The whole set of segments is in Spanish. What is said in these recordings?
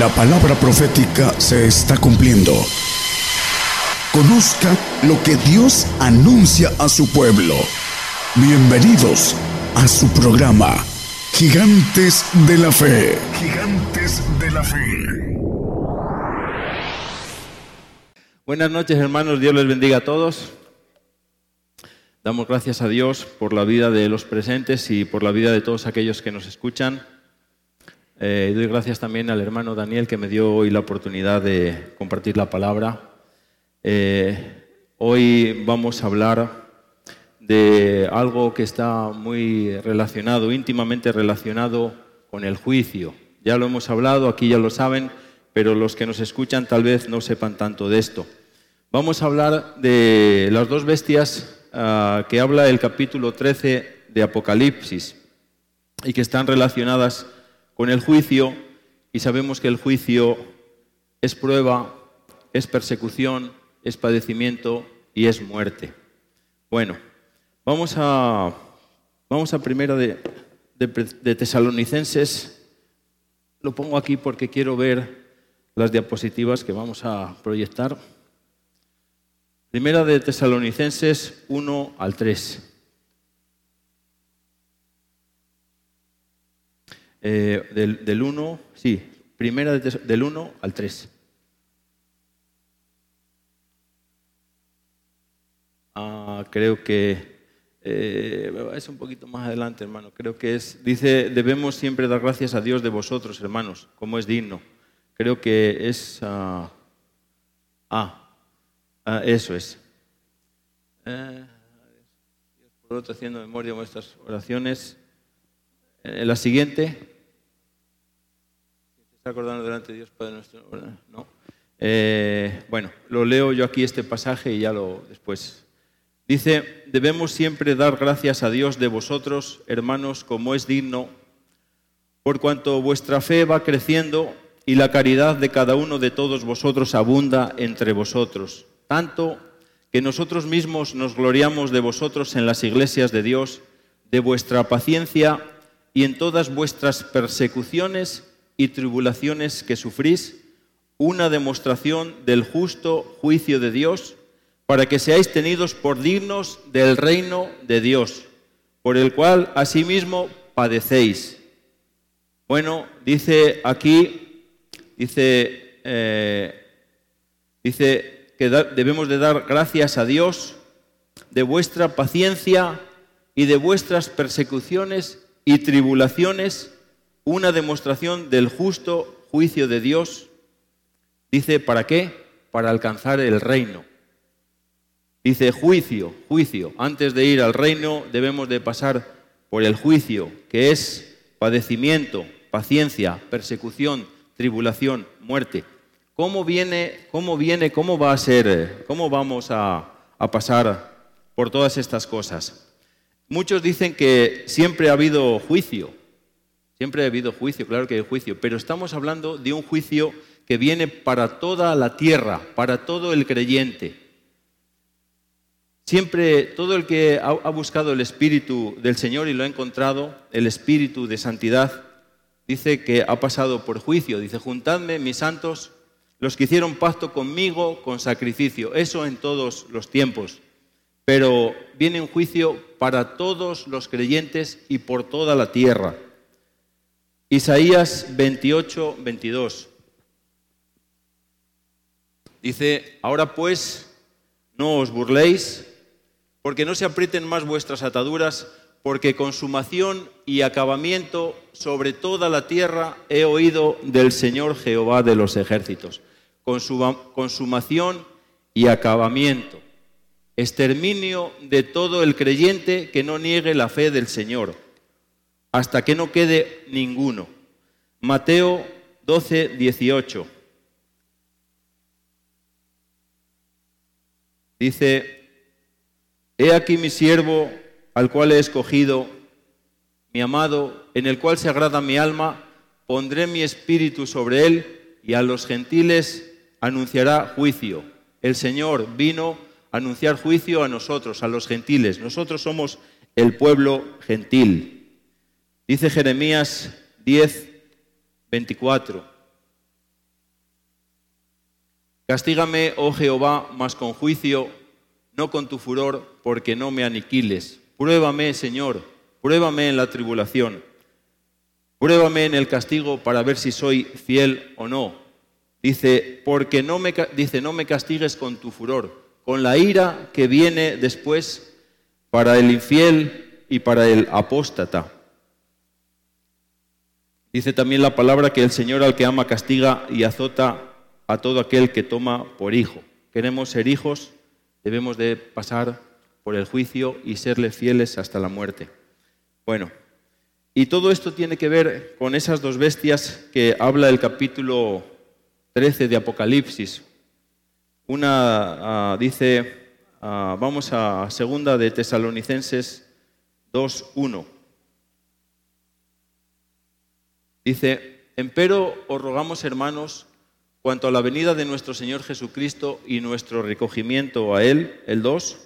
La palabra profética se está cumpliendo. Conozca lo que Dios anuncia a su pueblo. Bienvenidos a su programa, Gigantes de la Fe. Gigantes de la Fe. Buenas noches hermanos, Dios les bendiga a todos. Damos gracias a Dios por la vida de los presentes y por la vida de todos aquellos que nos escuchan. Eh, doy gracias también al hermano Daniel que me dio hoy la oportunidad de compartir la palabra. Eh, hoy vamos a hablar de algo que está muy relacionado, íntimamente relacionado con el juicio. Ya lo hemos hablado, aquí ya lo saben, pero los que nos escuchan tal vez no sepan tanto de esto. Vamos a hablar de las dos bestias ah, que habla el capítulo 13 de Apocalipsis y que están relacionadas con el juicio y sabemos que el juicio es prueba, es persecución, es padecimiento y es muerte. Bueno, vamos a, vamos a primera de, de Tesalonicenses. Lo pongo aquí porque quiero ver las diapositivas que vamos a proyectar. Primera de Tesalonicenses 1 al 3. Eh, del, del 1, sí, primera del 1 al 3. Ah, creo que eh, es un poquito más adelante, hermano. Creo que es, dice, debemos siempre dar gracias a Dios de vosotros, hermanos, como es digno. Creo que es, ah, ah, ah eso es. Eh, por otro, haciendo memoria de vuestras oraciones. La siguiente acordando delante de Dios Padre nuestro? No. Eh, bueno, lo leo yo aquí este pasaje y ya lo después. Dice, debemos siempre dar gracias a Dios de vosotros, hermanos, como es digno, por cuanto vuestra fe va creciendo y la caridad de cada uno de todos vosotros abunda entre vosotros, tanto que nosotros mismos nos gloriamos de vosotros en las iglesias de Dios, de vuestra paciencia y en todas vuestras persecuciones y tribulaciones que sufrís, una demostración del justo juicio de Dios, para que seáis tenidos por dignos del reino de Dios, por el cual asimismo padecéis. Bueno, dice aquí, dice, eh, dice que debemos de dar gracias a Dios de vuestra paciencia y de vuestras persecuciones y tribulaciones una demostración del justo juicio de Dios. Dice, ¿para qué? Para alcanzar el reino. Dice, juicio, juicio. Antes de ir al reino debemos de pasar por el juicio, que es padecimiento, paciencia, persecución, tribulación, muerte. ¿Cómo viene, cómo viene, cómo va a ser, cómo vamos a, a pasar por todas estas cosas? Muchos dicen que siempre ha habido juicio, Siempre ha habido juicio, claro que hay juicio, pero estamos hablando de un juicio que viene para toda la tierra, para todo el creyente. Siempre todo el que ha, buscado el Espíritu del Señor y lo ha encontrado, el Espíritu de santidad, dice que ha pasado por juicio. Dice, juntadme, mis santos, los que hicieron pacto conmigo con sacrificio. Eso en todos los tiempos. Pero viene un juicio para todos los creyentes y por toda la tierra. Isaías 28, 22. Dice, ahora pues, no os burléis, porque no se aprieten más vuestras ataduras, porque consumación y acabamiento sobre toda la tierra he oído del Señor Jehová de los ejércitos. Consumación y acabamiento. Exterminio de todo el creyente que no niegue la fe del Señor hasta que no quede ninguno. Mateo 12, 18. Dice, He aquí mi siervo, al cual he escogido, mi amado, en el cual se agrada mi alma, pondré mi espíritu sobre él, y a los gentiles anunciará juicio. El Señor vino a anunciar juicio a nosotros, a los gentiles. Nosotros somos el pueblo gentil. Dice Jeremías 10, 24. Castígame, oh Jehová, mas con juicio, no con tu furor, porque no me aniquiles. Pruébame, Señor, pruébame en la tribulación. Pruébame en el castigo para ver si soy fiel o no. Dice, porque no me, dice, no me castigues con tu furor, con la ira que viene después para el infiel y para el apóstata. Dice también la palabra que el Señor al que ama castiga y azota a todo aquel que toma por hijo. Queremos ser hijos, debemos de pasar por el juicio y serle fieles hasta la muerte. Bueno, y todo esto tiene que ver con esas dos bestias que habla el capítulo 13 de Apocalipsis. Una ah, dice, ah, vamos a segunda de Tesalonicenses 2.1. Dice, empero os rogamos hermanos, Cuanto a la venida de nuestro Señor Jesucristo y nuestro recogimiento a Él, el 2,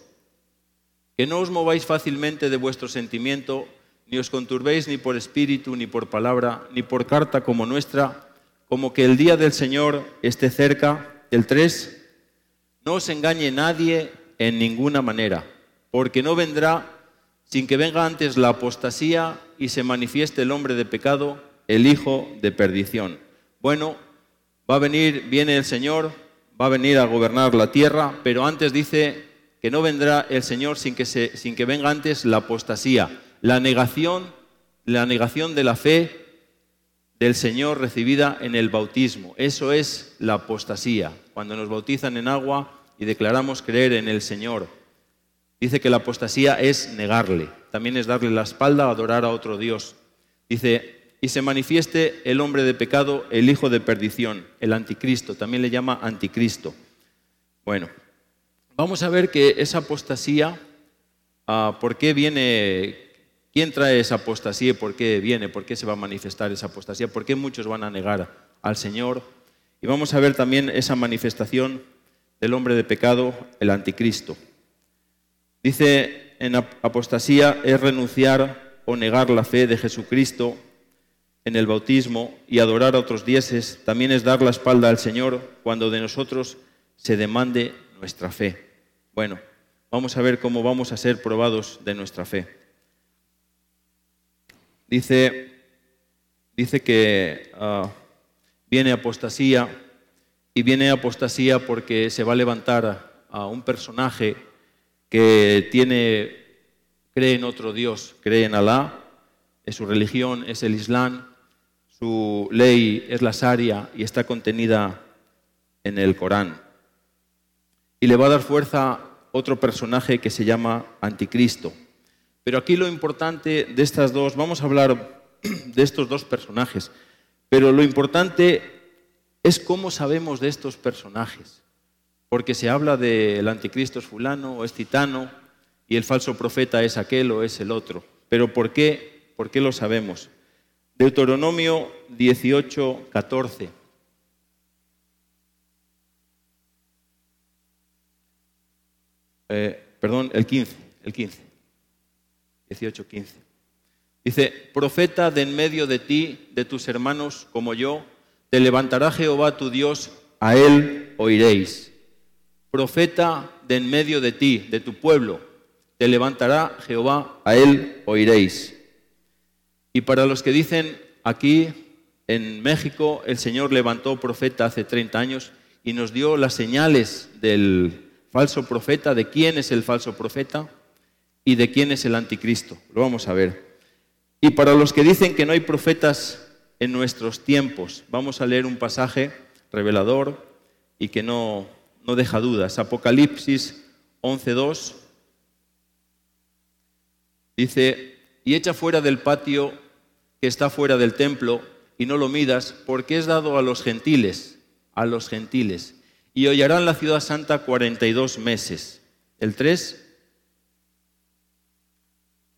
que no os mováis fácilmente de vuestro sentimiento, ni os conturbéis ni por espíritu, ni por palabra, ni por carta como nuestra, como que el día del Señor esté cerca. El 3, no os engañe nadie en ninguna manera, porque no vendrá sin que venga antes la apostasía y se manifieste el hombre de pecado, el hijo de perdición. Bueno, Va a venir, viene el Señor, va a venir a gobernar la tierra, pero antes dice que no vendrá el Señor sin que, se, sin que venga antes la apostasía, la negación, la negación de la fe del Señor recibida en el bautismo. Eso es la apostasía, cuando nos bautizan en agua y declaramos creer en el Señor. Dice que la apostasía es negarle, también es darle la espalda a adorar a otro Dios. Dice, y se manifieste el hombre de pecado, el hijo de perdición, el anticristo, también le llama anticristo. Bueno, vamos a ver que esa apostasía, ah, ¿por qué viene? ¿Quién trae esa apostasía y por qué viene? ¿Por qué se va a manifestar esa apostasía? ¿Por qué muchos van a negar al Señor? Y vamos a ver también esa manifestación del hombre de pecado, el anticristo. Dice en apostasía es renunciar o negar la fe de Jesucristo en el bautismo y adorar a otros dioses también es dar la espalda al Señor cuando de nosotros se demande nuestra fe. Bueno, vamos a ver cómo vamos a ser probados de nuestra fe. Dice, dice que ah, viene apostasía y viene apostasía porque se va a levantar a un personaje que tiene, cree en otro Dios, cree en Alá, es su religión es el Islam su ley es la Sharia y está contenida en el Corán. Y le va a dar fuerza otro personaje que se llama Anticristo. Pero aquí lo importante de estas dos, vamos a hablar de estos dos personajes, pero lo importante es cómo sabemos de estos personajes. Porque se habla del anticristo es fulano o es titano y el falso profeta es aquel o es el otro. Pero ¿por qué? ¿Por qué lo sabemos? Deuteronomio 18, 14. Eh, perdón, el 15, el 15. 18, 15. Dice, profeta de en medio de ti, de tus hermanos como yo, te levantará Jehová tu Dios, a él oiréis. Profeta de en medio de ti, de tu pueblo, te levantará Jehová, a él oiréis. Y para los que dicen aquí en México el Señor levantó profeta hace 30 años y nos dio las señales del falso profeta, de quién es el falso profeta y de quién es el anticristo. Lo vamos a ver. Y para los que dicen que no hay profetas en nuestros tiempos, vamos a leer un pasaje revelador y que no, no deja dudas. Apocalipsis 11.2 dice, y echa fuera del patio que está fuera del templo y no lo midas, porque es dado a los gentiles, a los gentiles. Y hollarán la ciudad santa 42 meses. El 3.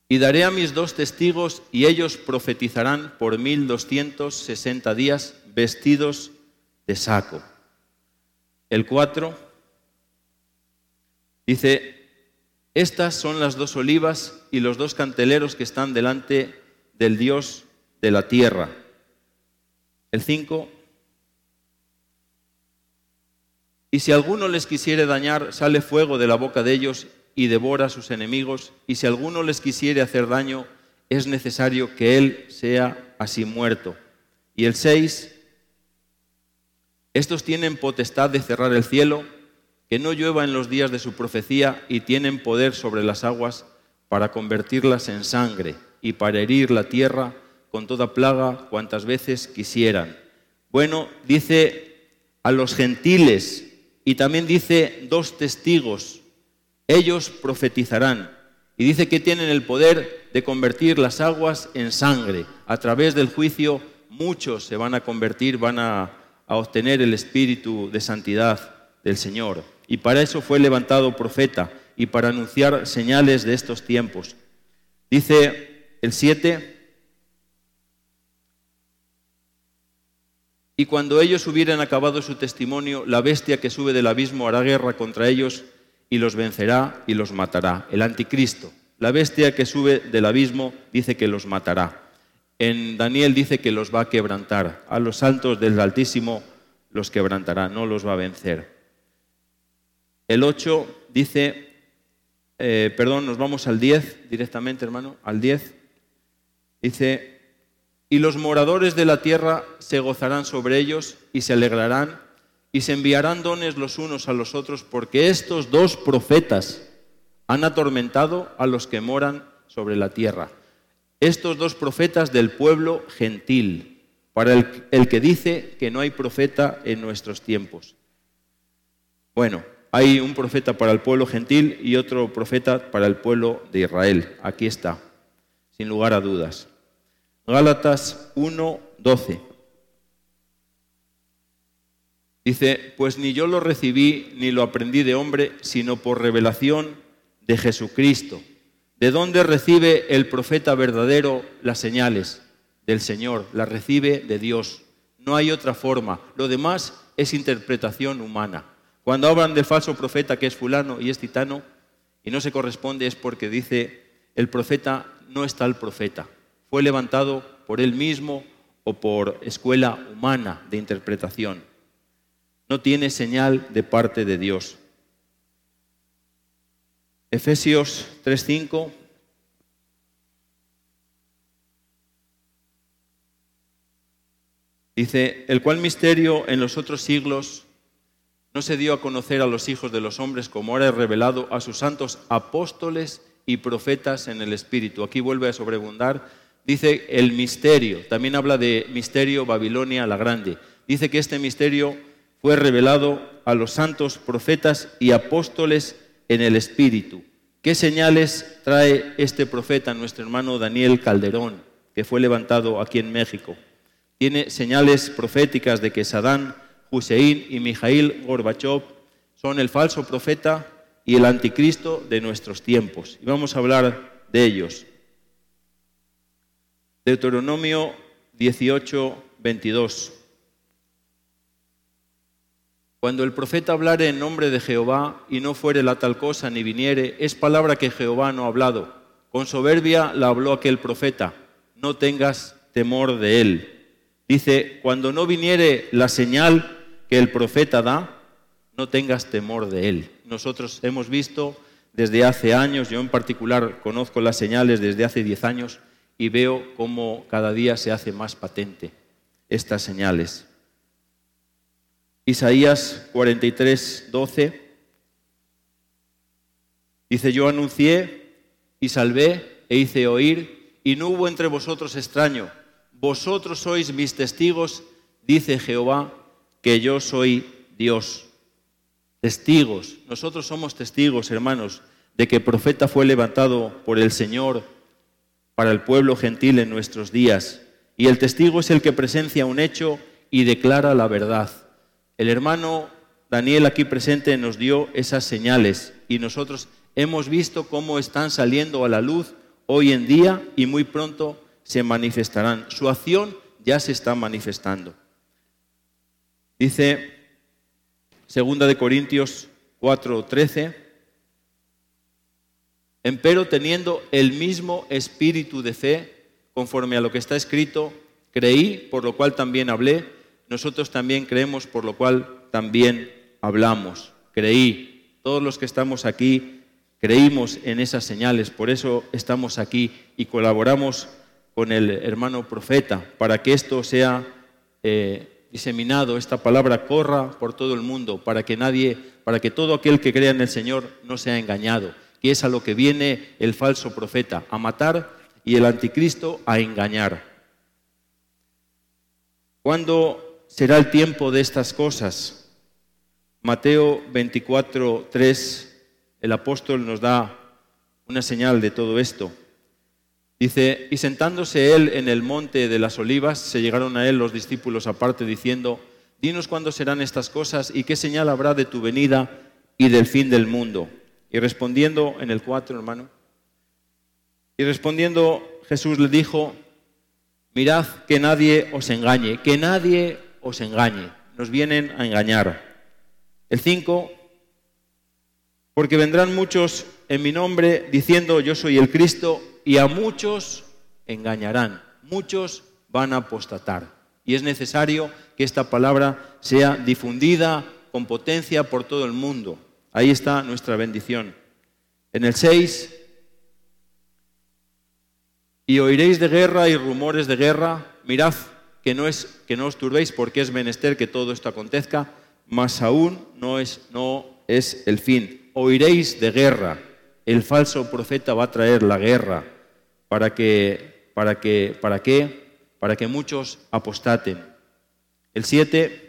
Y daré a mis dos testigos y ellos profetizarán por 1260 días vestidos de saco. El 4 dice, estas son las dos olivas y los dos canteleros que están delante del Dios de la tierra. El 5. Y si alguno les quisiere dañar, sale fuego de la boca de ellos y devora a sus enemigos. Y si alguno les quisiere hacer daño, es necesario que él sea así muerto. Y el 6, estos tienen potestad de cerrar el cielo, que no llueva en los días de su profecía, y tienen poder sobre las aguas para convertirlas en sangre y para herir la tierra con toda plaga cuantas veces quisieran. Bueno, dice a los gentiles y también dice dos testigos, ellos profetizarán. Y dice que tienen el poder de convertir las aguas en sangre. A través del juicio muchos se van a convertir, van a, a obtener el espíritu de santidad del Señor. Y para eso fue levantado profeta y para anunciar señales de estos tiempos. Dice el 7, y cuando ellos hubieran acabado su testimonio, la bestia que sube del abismo hará guerra contra ellos y los vencerá y los matará. El anticristo, la bestia que sube del abismo, dice que los matará. En Daniel dice que los va a quebrantar. A los santos del Altísimo los quebrantará, no los va a vencer. El 8 dice, eh, perdón, nos vamos al 10 directamente, hermano, al 10. Dice, y los moradores de la tierra se gozarán sobre ellos y se alegrarán y se enviarán dones los unos a los otros porque estos dos profetas han atormentado a los que moran sobre la tierra. Estos dos profetas del pueblo gentil, para el, el que dice que no hay profeta en nuestros tiempos. Bueno, hay un profeta para el pueblo gentil y otro profeta para el pueblo de Israel. Aquí está, sin lugar a dudas. Gálatas 1, 12. Dice, pues ni yo lo recibí ni lo aprendí de hombre, sino por revelación de Jesucristo. ¿De dónde recibe el profeta verdadero las señales? Del Señor, las recibe de Dios. No hay otra forma. Lo demás es interpretación humana. Cuando hablan del falso profeta que es fulano y es titano y no se corresponde es porque dice el profeta no está el profeta. Fue levantado por él mismo o por escuela humana de interpretación. No tiene señal de parte de Dios. Efesios 3:5 Dice, el cual misterio en los otros siglos no se dio a conocer a los hijos de los hombres como ahora es revelado a sus santos apóstoles y profetas en el Espíritu. Aquí vuelve a sobreabundar. Dice el misterio, también habla de misterio Babilonia la Grande. Dice que este misterio fue revelado a los santos profetas y apóstoles en el Espíritu. ¿Qué señales trae este profeta, nuestro hermano Daniel Calderón, que fue levantado aquí en México? Tiene señales proféticas de que Sadán Hussein y Mijail Gorbachev son el falso profeta y el anticristo de nuestros tiempos. Y vamos a hablar de ellos. Deuteronomio 18, 22. Cuando el profeta hablare en nombre de Jehová y no fuere la tal cosa ni viniere, es palabra que Jehová no ha hablado. Con soberbia la habló aquel profeta. No tengas temor de él. Dice, cuando no viniere la señal que el profeta da, no tengas temor de él. Nosotros hemos visto desde hace años, yo en particular conozco las señales desde hace diez años y veo cómo cada día se hace más patente estas señales. Isaías 43, 12 dice, yo anuncié y salvé e hice oír y no hubo entre vosotros extraño. Vosotros sois mis testigos, dice Jehová, que yo soy Dios. Testigos, nosotros somos testigos, hermanos, de que profeta fue levantado por el Señor para el pueblo gentil en nuestros días. Y el testigo es el que presencia un hecho y declara la verdad. El hermano Daniel aquí presente nos dio esas señales y nosotros hemos visto cómo están saliendo a la luz hoy en día y muy pronto se manifestarán. Su acción ya se está manifestando. Dice segunda de Corintios 4:13, empero teniendo el mismo espíritu de fe, conforme a lo que está escrito, creí, por lo cual también hablé, nosotros también creemos, por lo cual también hablamos. Creí. Todos los que estamos aquí creímos en esas señales, por eso estamos aquí y colaboramos con el hermano profeta para que esto sea eh, diseminado, esta palabra corra por todo el mundo, para que nadie, para que todo aquel que crea en el Señor no sea engañado, que es a lo que viene el falso profeta, a matar y el anticristo a engañar. ¿Cuándo será el tiempo de estas cosas? Mateo 24, 3, el apóstol nos da una señal de todo esto. Dice, y sentándose él en el monte de las olivas, se llegaron a él los discípulos aparte diciendo, dinos cuándo serán estas cosas y qué señal habrá de tu venida y del fin del mundo. Y respondiendo en el 4, hermano, y respondiendo Jesús le dijo, mirad que nadie os engañe, que nadie os engañe, nos vienen a engañar. El 5, porque vendrán muchos en mi nombre diciendo yo soy el Cristo y a muchos engañarán, muchos van a apostatar. Y es necesario que esta palabra sea difundida con potencia por todo el mundo. Ahí está nuestra bendición. En el 6, y oiréis de guerra y rumores de guerra, mirad que no, es, que no os turbéis porque es menester que todo esto acontezca, mas aún no es, no es el fin. Oiréis de guerra. El falso profeta va a traer la guerra para que, para que, ¿para qué? Para que muchos apostaten. El 7,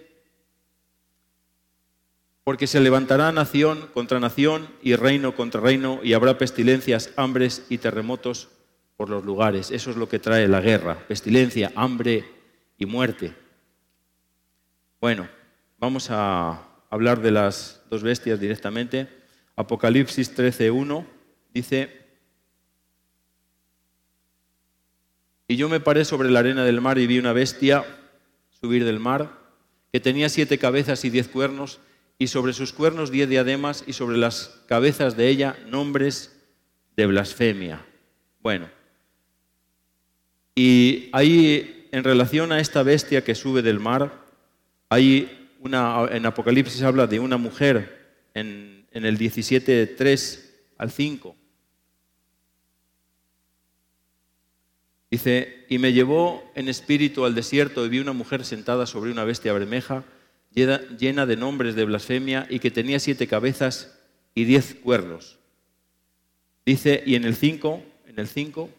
porque se levantará nación contra nación y reino contra reino y habrá pestilencias, hambres y terremotos por los lugares. Eso es lo que trae la guerra, pestilencia, hambre y muerte. Bueno, vamos a hablar de las dos bestias directamente. Apocalipsis 13.1 dice, Y yo me paré sobre la arena del mar y vi una bestia subir del mar, que tenía siete cabezas y diez cuernos, y sobre sus cuernos diez diademas, y sobre las cabezas de ella nombres de blasfemia. Bueno, y ahí, en relación a esta bestia que sube del mar, hay en Apocalipsis habla de una mujer en, en el 17.3 al 5 Dice, y me llevó en espíritu al desierto y vi una mujer sentada sobre una bestia bermeja, llena de nombres de blasfemia y que tenía siete cabezas y diez cuernos. Dice, y en el 5, en el 5,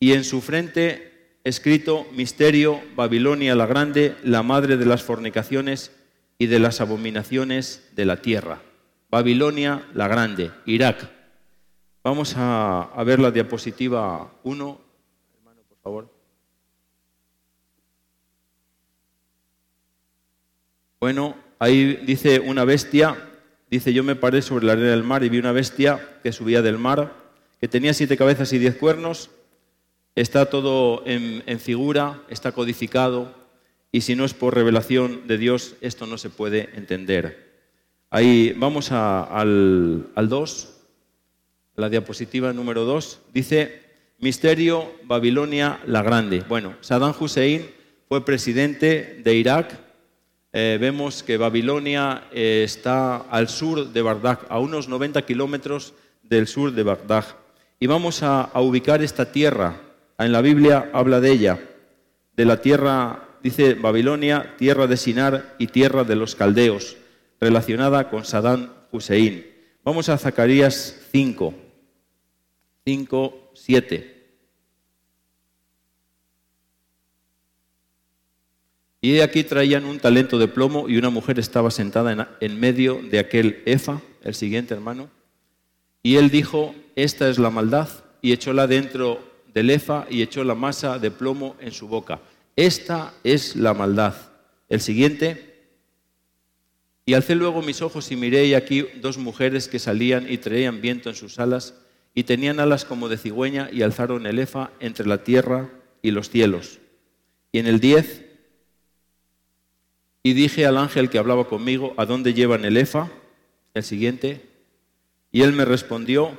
y en su frente escrito misterio, Babilonia la grande, la madre de las fornicaciones y de las abominaciones de la tierra. Babilonia la grande, Irak. Vamos a, a ver la diapositiva 1 bueno, ahí dice una bestia, dice yo me paré sobre la arena del mar y vi una bestia que subía del mar, que tenía siete cabezas y diez cuernos, está todo en, figura, está codificado, y si no es por revelación de Dios, esto no se puede entender. Ahí vamos al 2, la diapositiva número 2, dice Misterio Babilonia la Grande. Bueno, Saddam Hussein fue presidente de Irak. Eh, vemos que Babilonia eh, está al sur de Bagdad, a unos 90 kilómetros del sur de Bagdad. Y vamos a, ubicar esta tierra. En la Biblia habla de ella, de la tierra, dice Babilonia, tierra de Sinar y tierra de los caldeos, relacionada con Saddam Hussein. Vamos a Zacarías 5. 5, 7. Y aquí traían un talento de plomo y una mujer estaba sentada en, medio de aquel efa, el siguiente hermano. Y él dijo, esta es la maldad, y echóla dentro del efa y echó la masa de plomo en su boca. Esta es la maldad. El siguiente. Y alcé luego mis ojos y miré y aquí dos mujeres que salían y traían viento en sus alas y tenían alas como de cigüeña y alzaron el efa entre la tierra y los cielos. Y en el 10, y dije al ángel que hablaba conmigo, ¿a dónde llevan el efa? El siguiente. Y él me respondió,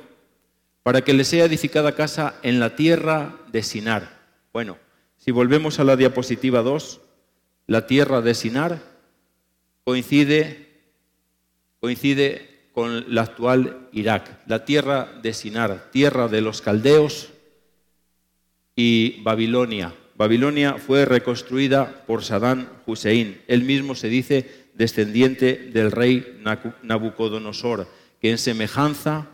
para que le sea edificada casa en la tierra de Sinar. Bueno, si volvemos a la diapositiva 2, la tierra de Sinar coincide coincide con la actual Irak, la tierra de Sinar, tierra de los caldeos y Babilonia. Babilonia fue reconstruida por Saddam Hussein. Él mismo se dice descendiente del rey Nabucodonosor, que en semejanza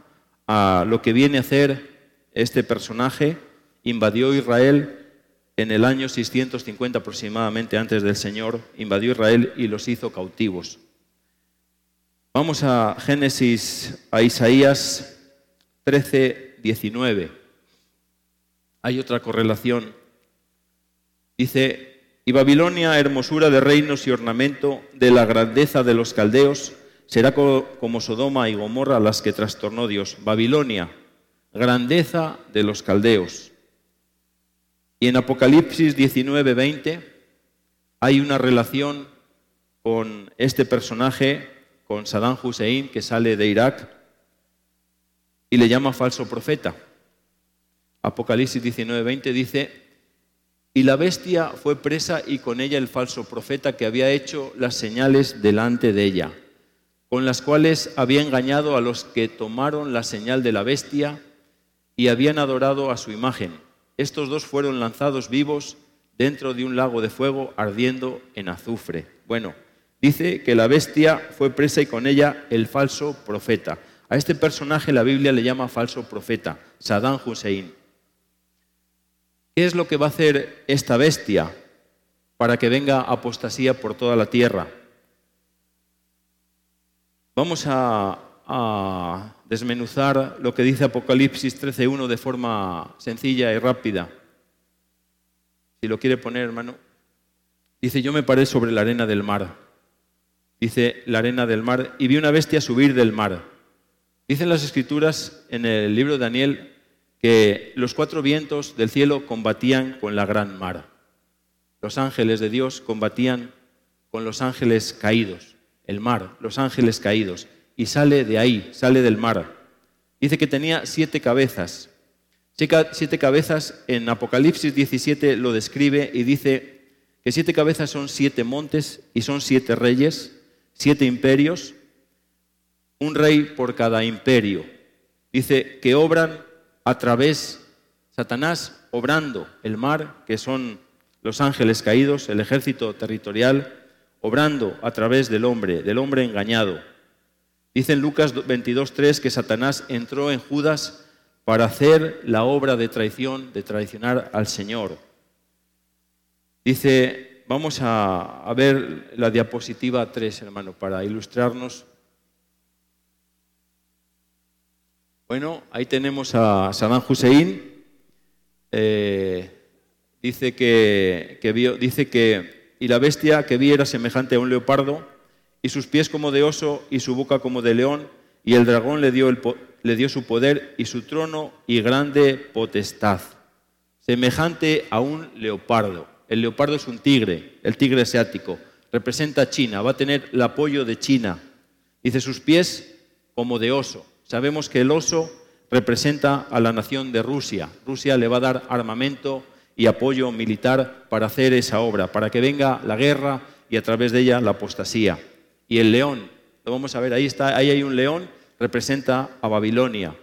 a lo que viene a hacer este personaje, invadió Israel en el año 650 aproximadamente antes del Señor, invadió Israel y los hizo cautivos. Vamos a Génesis, a Isaías 13, 19. Hay otra correlación. Dice, y Babilonia, hermosura de reinos y ornamento de la grandeza de los caldeos, será como Sodoma y Gomorra las que trastornó Dios. Babilonia, grandeza de los caldeos. Y en Apocalipsis 19, 20 hay una relación con este personaje, con Saddam Hussein, que sale de Irak y le llama falso profeta. Apocalipsis 19, 20 dice, y la bestia fue presa y con ella el falso profeta que había hecho las señales delante de ella, con las cuales había engañado a los que tomaron la señal de la bestia y habían adorado a su imagen. Estos dos fueron lanzados vivos dentro de un lago de fuego ardiendo en azufre. Bueno, dice que la bestia fue presa y con ella el falso profeta. A este personaje la Biblia le llama falso profeta, Saddam Hussein. ¿Qué es lo que va a hacer esta bestia para que venga apostasía por toda la tierra? Vamos a, desmenuzar lo que dice Apocalipsis 13.1 de forma sencilla y rápida. Si lo quiere poner, hermano. Dice, yo me paré sobre la arena del mar. Dice, la arena del mar, y vi una bestia subir del mar. Dicen las escrituras en el libro de Daniel que los cuatro vientos del cielo combatían con la gran mar. Los ángeles de Dios combatían con los ángeles caídos, el mar, los ángeles caídos, y sale de ahí, sale del mar. Dice que tenía siete cabezas. Siete cabezas en Apocalipsis 17 lo describe y dice que siete cabezas son siete montes y son siete reyes, siete imperios, un rey por cada imperio. Dice que obran a través, Satanás obrando el mar, que son los ángeles caídos, el ejército territorial, obrando a través del hombre, del hombre engañado. Dice en Lucas 22.3 que Satanás entró en Judas para hacer la obra de traición, de traicionar al Señor. Dice, vamos a, a ver la diapositiva 3, hermano, para ilustrarnos Bueno, ahí tenemos a Saddam Hussein. Eh, dice que, dice que y la bestia que vi era semejante a un leopardo y sus pies como de oso y su boca como de león y el dragón le dio, le dio su poder y su trono y grande potestad, semejante a un leopardo. El leopardo es un tigre, el tigre asiático, representa a China, va a tener el apoyo de China. Dice sus pies como de oso. Sabemos que el oso representa a la nación de Rusia. Rusia le va a dar armamento y apoyo militar para hacer esa obra, para que venga la guerra y a través de ella la apostasía. Y el león, lo vamos a ver, ahí está, ahí hay un león, representa a Babilonia.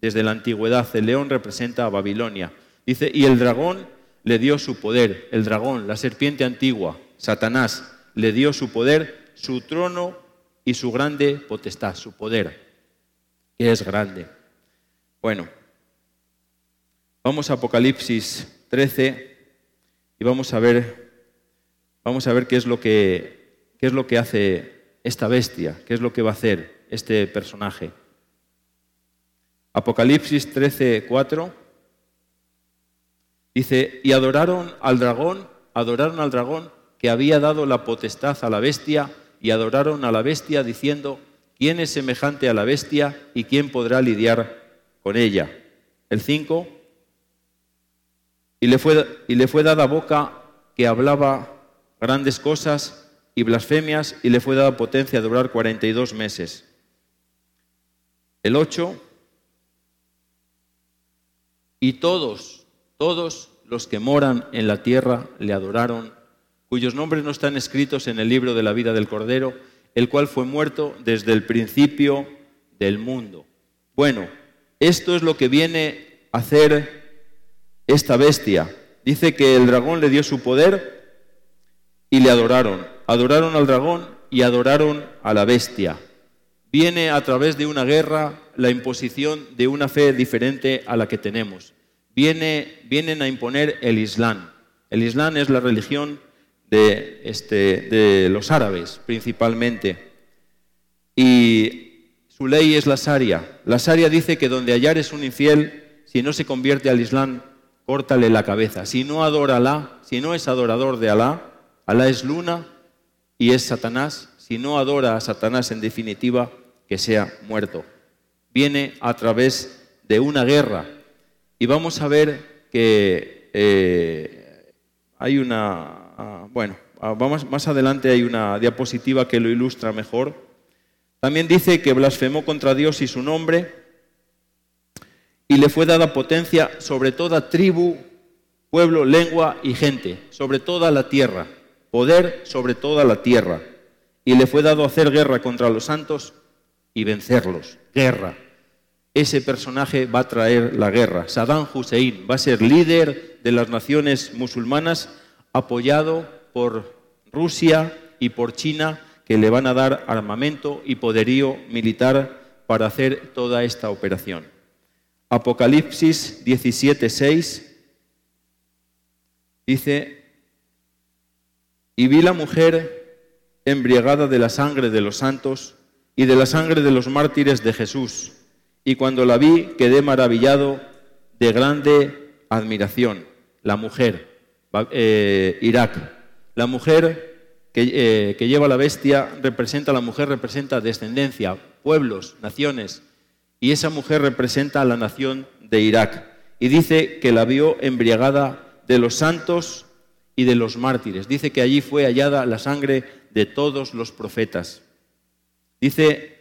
Desde la antigüedad el león representa a Babilonia. Dice, y el dragón le dio su poder, el dragón, la serpiente antigua, Satanás, le dio su poder, su trono y su grande potestad, su poder que es grande. Bueno, vamos a Apocalipsis 13 y vamos a ver, vamos a ver qué es lo que, qué es lo que hace esta bestia, qué es lo que va a hacer este personaje. Apocalipsis 13, 4 dice, y adoraron al dragón, adoraron al dragón que había dado la potestad a la bestia, y adoraron a la bestia diciendo, ¿Quién es semejante a la bestia y quién podrá lidiar con ella? El 5. Y le fue, y le fue dada boca que hablaba grandes cosas y blasfemias y le fue dada potencia de durar 42 meses. El 8. Y todos, todos los que moran en la tierra le adoraron, cuyos nombres no están escritos en el libro de la vida del Cordero el cual fue muerto desde el principio del mundo. Bueno, esto es lo que viene a hacer esta bestia. Dice que el dragón le dio su poder y le adoraron. Adoraron al dragón y adoraron a la bestia. Viene a través de una guerra la imposición de una fe diferente a la que tenemos. Viene, vienen a imponer el Islam. El Islam es la religión de, este, de los árabes principalmente. Y su ley es la Sharia. La Sharia dice que donde hallares un infiel, si no se convierte al Islam, córtale la cabeza. Si no adora a Alá, si no es adorador de Alá, Alá es luna y es Satanás. Si no adora a Satanás en definitiva, que sea muerto. Viene a través de una guerra. Y vamos a ver que eh, hay una Ah, bueno, ah, vamos, más adelante hay una diapositiva que lo ilustra mejor. También dice que blasfemó contra Dios y su nombre y le fue dada potencia sobre toda tribu, pueblo, lengua y gente, sobre toda la tierra, poder sobre toda la tierra. Y le fue dado hacer guerra contra los santos y vencerlos. Guerra. Ese personaje va a traer la guerra. Saddam Hussein va a ser líder de las naciones musulmanas apoyado por Rusia y por China, que le van a dar armamento y poderío militar para hacer toda esta operación. Apocalipsis 17:6 dice, y vi la mujer embriagada de la sangre de los santos y de la sangre de los mártires de Jesús, y cuando la vi quedé maravillado de grande admiración. La mujer, eh, Irak. La mujer que, eh, que, lleva la bestia representa, la mujer representa descendencia, pueblos, naciones, y esa mujer representa a la nación de Irak. Y dice que la vio embriagada de los santos y de los mártires. Dice que allí fue hallada la sangre de todos los profetas. Dice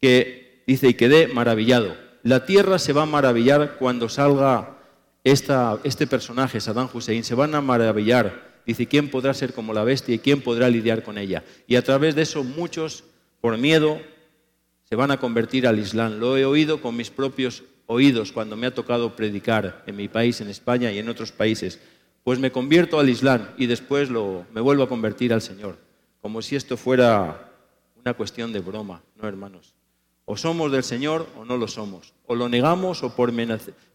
que, dice, y quedé maravillado. La tierra se va a maravillar cuando salga este personaje, Saddam Hussein, se van a maravillar. Dice, ¿quién podrá ser como la bestia y quién podrá lidiar con ella? Y a través de eso muchos, por miedo, se van a convertir al Islam. Lo he oído con mis propios oídos cuando me ha tocado predicar en mi país, en España y en otros países. Pues me convierto al Islam y después me vuelvo a convertir al Señor. Como si esto fuera una cuestión de broma, ¿no, hermanos? O somos del Señor o no lo somos. O lo negamos o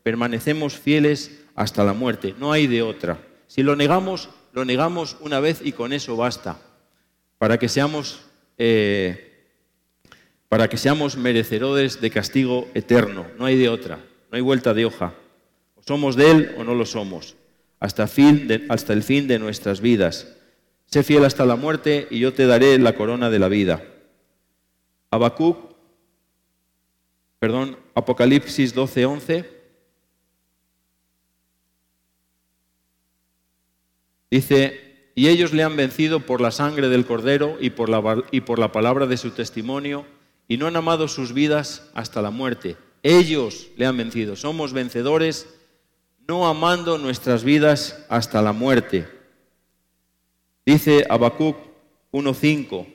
permanecemos fieles hasta la muerte. No hay de otra. Si lo negamos, lo negamos una vez y con eso basta. Para que seamos, eh, para que seamos merecedores de castigo eterno. No hay de otra. No hay vuelta de hoja. O somos de Él o no lo somos. Hasta, fin hasta el fin de nuestras vidas. Sé fiel hasta la muerte y yo te daré la corona de la vida. Habacuc perdón, Apocalipsis 12, 11. Dice, y ellos le han vencido por la sangre del cordero y por, la, y por la palabra de su testimonio, y no han amado sus vidas hasta la muerte. Ellos le han vencido. Somos vencedores no amando nuestras vidas hasta la muerte. Dice Habacuc 1.5,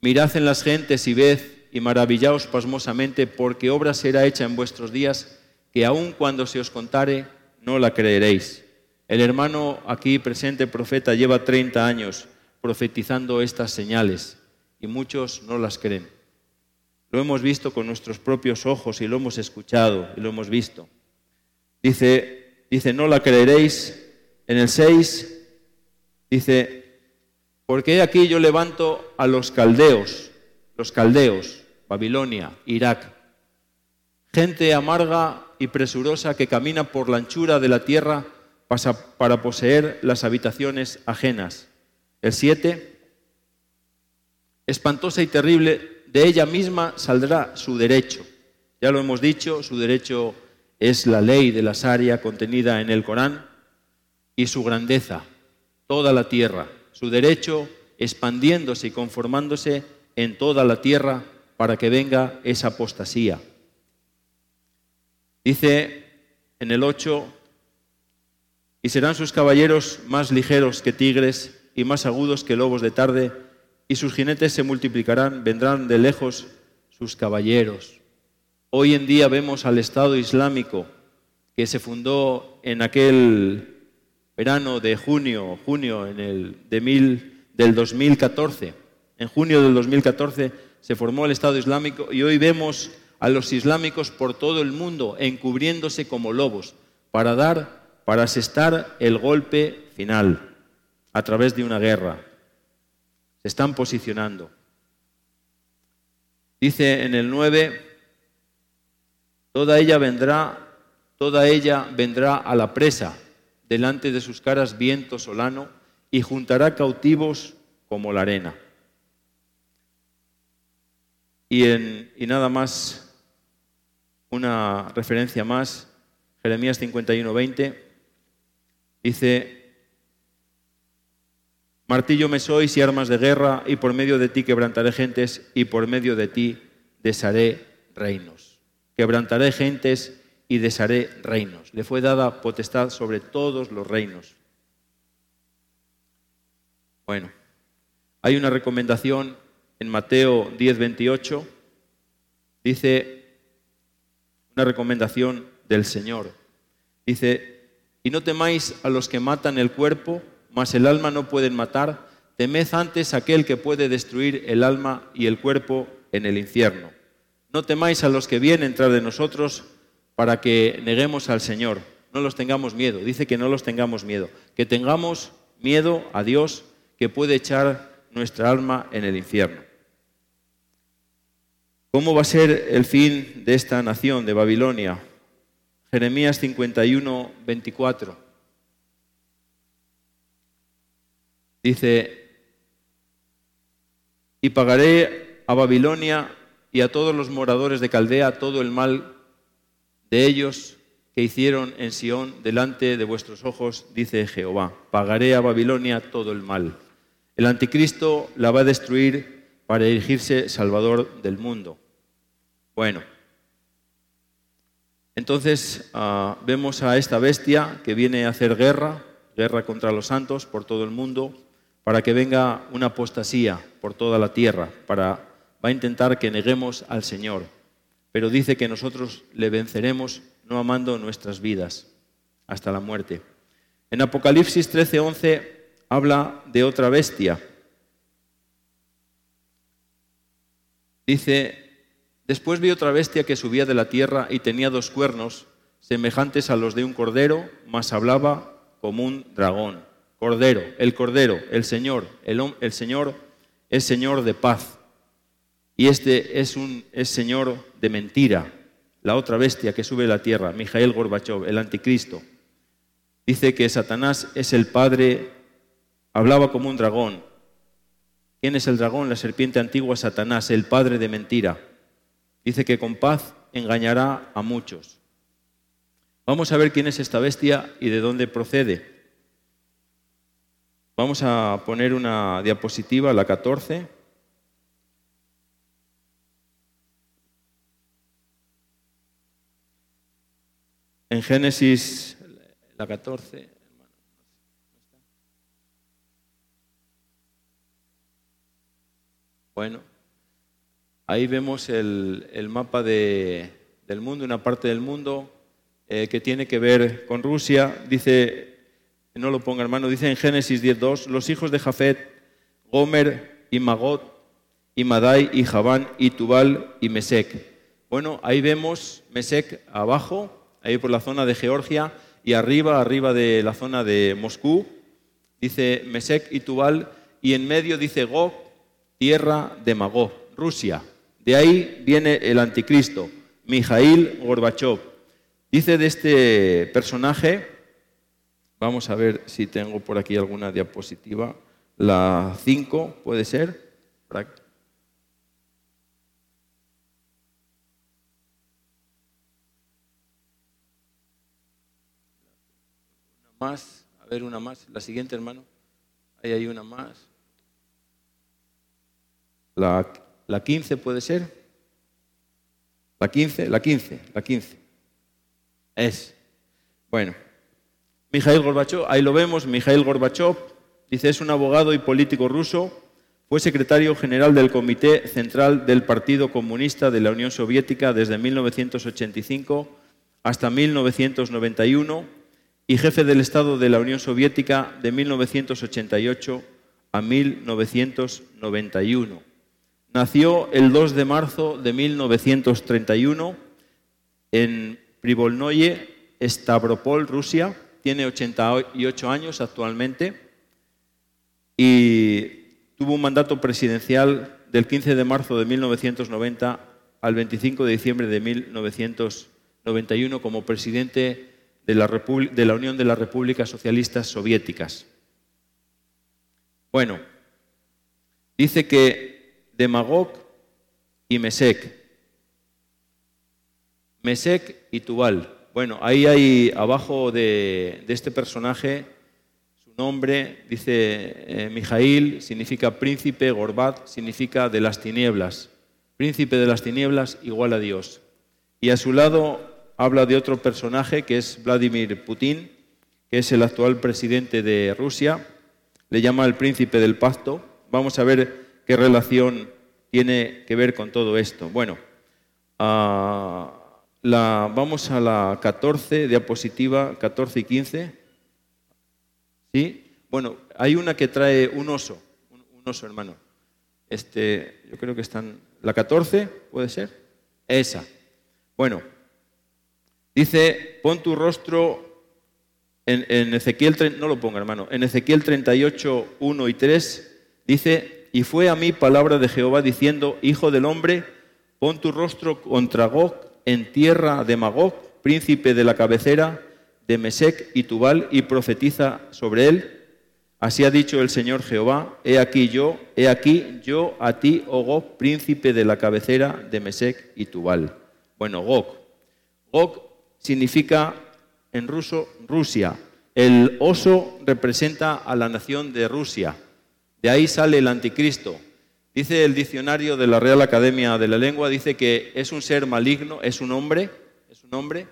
Mirad en las gentes y ved y maravillaos pasmosamente, porque obra será hecha en vuestros días, que aun cuando se os contare, no la creeréis. El hermano aquí presente, profeta, lleva 30 años profetizando estas señales y muchos no las creen. Lo hemos visto con nuestros propios ojos y lo hemos escuchado y lo hemos visto. Dice, dice no la creeréis. En el 6 dice, porque aquí yo levanto a los caldeos, los caldeos, Babilonia, Irak, gente amarga y presurosa que camina por la anchura de la tierra para poseer las habitaciones ajenas. El 7, espantosa y terrible, de ella misma saldrá su derecho. Ya lo hemos dicho, su derecho es la ley de la Sharia contenida en el Corán y su grandeza, toda la tierra su derecho expandiéndose y conformándose en toda la tierra para que venga esa apostasía. Dice en el 8, y serán sus caballeros más ligeros que tigres y más agudos que lobos de tarde, y sus jinetes se multiplicarán, vendrán de lejos sus caballeros. Hoy en día vemos al Estado Islámico que se fundó en aquel verano de junio, junio en el, de mil, del 2014. En junio del 2014 se formó el Estado Islámico y hoy vemos a los islámicos por todo el mundo encubriéndose como lobos para dar, para asestar el golpe final a través de una guerra. Se están posicionando. Dice en el 9, toda ella vendrá, toda ella vendrá a la presa, delante de sus caras viento solano, y juntará cautivos como la arena. Y, en, y nada más, una referencia más, Jeremías 51, 20, dice, martillo me sois y armas de guerra, y por medio de ti quebrantaré gentes, y por medio de ti desharé reinos. Quebrantaré gentes y desharé reinos. Le fue dada potestad sobre todos los reinos. Bueno, hay una recomendación en Mateo 10, 28. Dice una recomendación del Señor. Dice, y no temáis a los que matan el cuerpo, mas el alma no pueden matar. Temed antes aquel que puede destruir el alma y el cuerpo en el infierno. No temáis a los que vienen tras de nosotros, para que neguemos al Señor. No los tengamos miedo. Dice que no los tengamos miedo. Que tengamos miedo a Dios que puede echar nuestra alma en el infierno. ¿Cómo va a ser el fin de esta nación de Babilonia? Jeremías 51, 24. Dice, y pagaré a Babilonia y a todos los moradores de Caldea todo el mal de ellos que hicieron en Sión delante de vuestros ojos, dice Jehová. Pagaré a Babilonia todo el mal. El anticristo la va a destruir para erigirse salvador del mundo. Bueno, entonces ah, vemos a esta bestia que viene a hacer guerra, guerra contra los santos por todo el mundo, para que venga una apostasía por toda la tierra, para va a intentar que neguemos al Señor pero dice que nosotros le venceremos no amando nuestras vidas hasta la muerte. En Apocalipsis 13:11 habla de otra bestia. Dice, después vi otra bestia que subía de la tierra y tenía dos cuernos semejantes a los de un cordero, mas hablaba como un dragón. Cordero, el cordero, el Señor, el, Señor es Señor de paz y este es un señor de mentira, la otra bestia que sube a la tierra, Mijael Gorbachev, el anticristo. Dice que Satanás es el padre, hablaba como un dragón. ¿Quién es el dragón? La serpiente antigua, Satanás, el padre de mentira. Dice que con paz engañará a muchos. Vamos a ver quién es esta bestia y de dónde procede. Vamos a poner una diapositiva, la 14. En Génesis, la 14, Bueno, ahí vemos el, mapa del mundo, una parte del mundo eh, que tiene que ver con Rusia. Dice, no lo ponga hermano, dice en Génesis 10.2, los hijos de Jafet, Gomer y Magot, y Madai y Javán y Tubal y Mesec. Bueno, ahí vemos Mesec abajo, ahí por la zona de Georgia, y arriba, arriba de la zona de Moscú, dice Mesec y Tubal, y en medio dice Gog, tierra de Magog, Rusia. De ahí viene el anticristo, Mijail Gorbachev. Dice de este personaje, vamos a ver si tengo por aquí alguna diapositiva, la 5 puede ser. Más, a ver una más, la siguiente hermano, ahí hay una más. La, la 15 puede ser. La 15, la 15, la 15. Es. Bueno, Mijail Gorbachev, ahí lo vemos, Mijail Gorbachev, Dice, es un abogado y político ruso, fue secretario general del Comité Central del Partido Comunista de la Unión Soviética desde 1985 hasta 1991 y jefe del Estado de la Unión Soviética de 1988 a 1991. Nació el 2 de marzo de 1931 en Privolnoye, Stavropol, Rusia. Tiene 88 años actualmente y tuvo un mandato presidencial del 15 de marzo de 1990 al 25 de diciembre de 1991 como presidente de la, de la Unión de las Repúblicas Socialistas Soviéticas. Bueno, dice que Demagog y Mesec, Mesec y Tubal. Bueno, ahí hay abajo de, este personaje su nombre, dice eh, Mijail, significa príncipe, Gorbat significa de las tinieblas. Príncipe de las tinieblas igual a Dios. Y a su lado habla de otro personaje que es Vladimir Putin, que es el actual presidente de Rusia. Le llama el príncipe del pacto. Vamos a ver qué relación tiene que ver con todo esto. Bueno, la, vamos a la 14, diapositiva 14 y 15. ¿Sí? Bueno, hay una que trae un oso, un, oso hermano. Este, yo creo que están. ¿La 14 puede ser? Esa. Bueno, dice: pon tu rostro en, Ezequiel, no lo ponga hermano, en Ezequiel 38, 1 y 3, dice: Y fue a mí palabra de Jehová diciendo: Hijo del hombre, pon tu rostro contra Gog en tierra de Magog, príncipe de la cabecera de Mesec y Tubal, y profetiza sobre él. Así ha dicho el Señor Jehová, he aquí yo, he aquí yo a ti, oh Gog, príncipe de la cabecera de Mesec y Tubal. Bueno, Gog. Gog significa en ruso Rusia. El oso representa a la nación de Rusia. De ahí sale el anticristo. Dice el diccionario de la Real Academia de la Lengua, dice que es un ser maligno, es un hombre, es un hombre,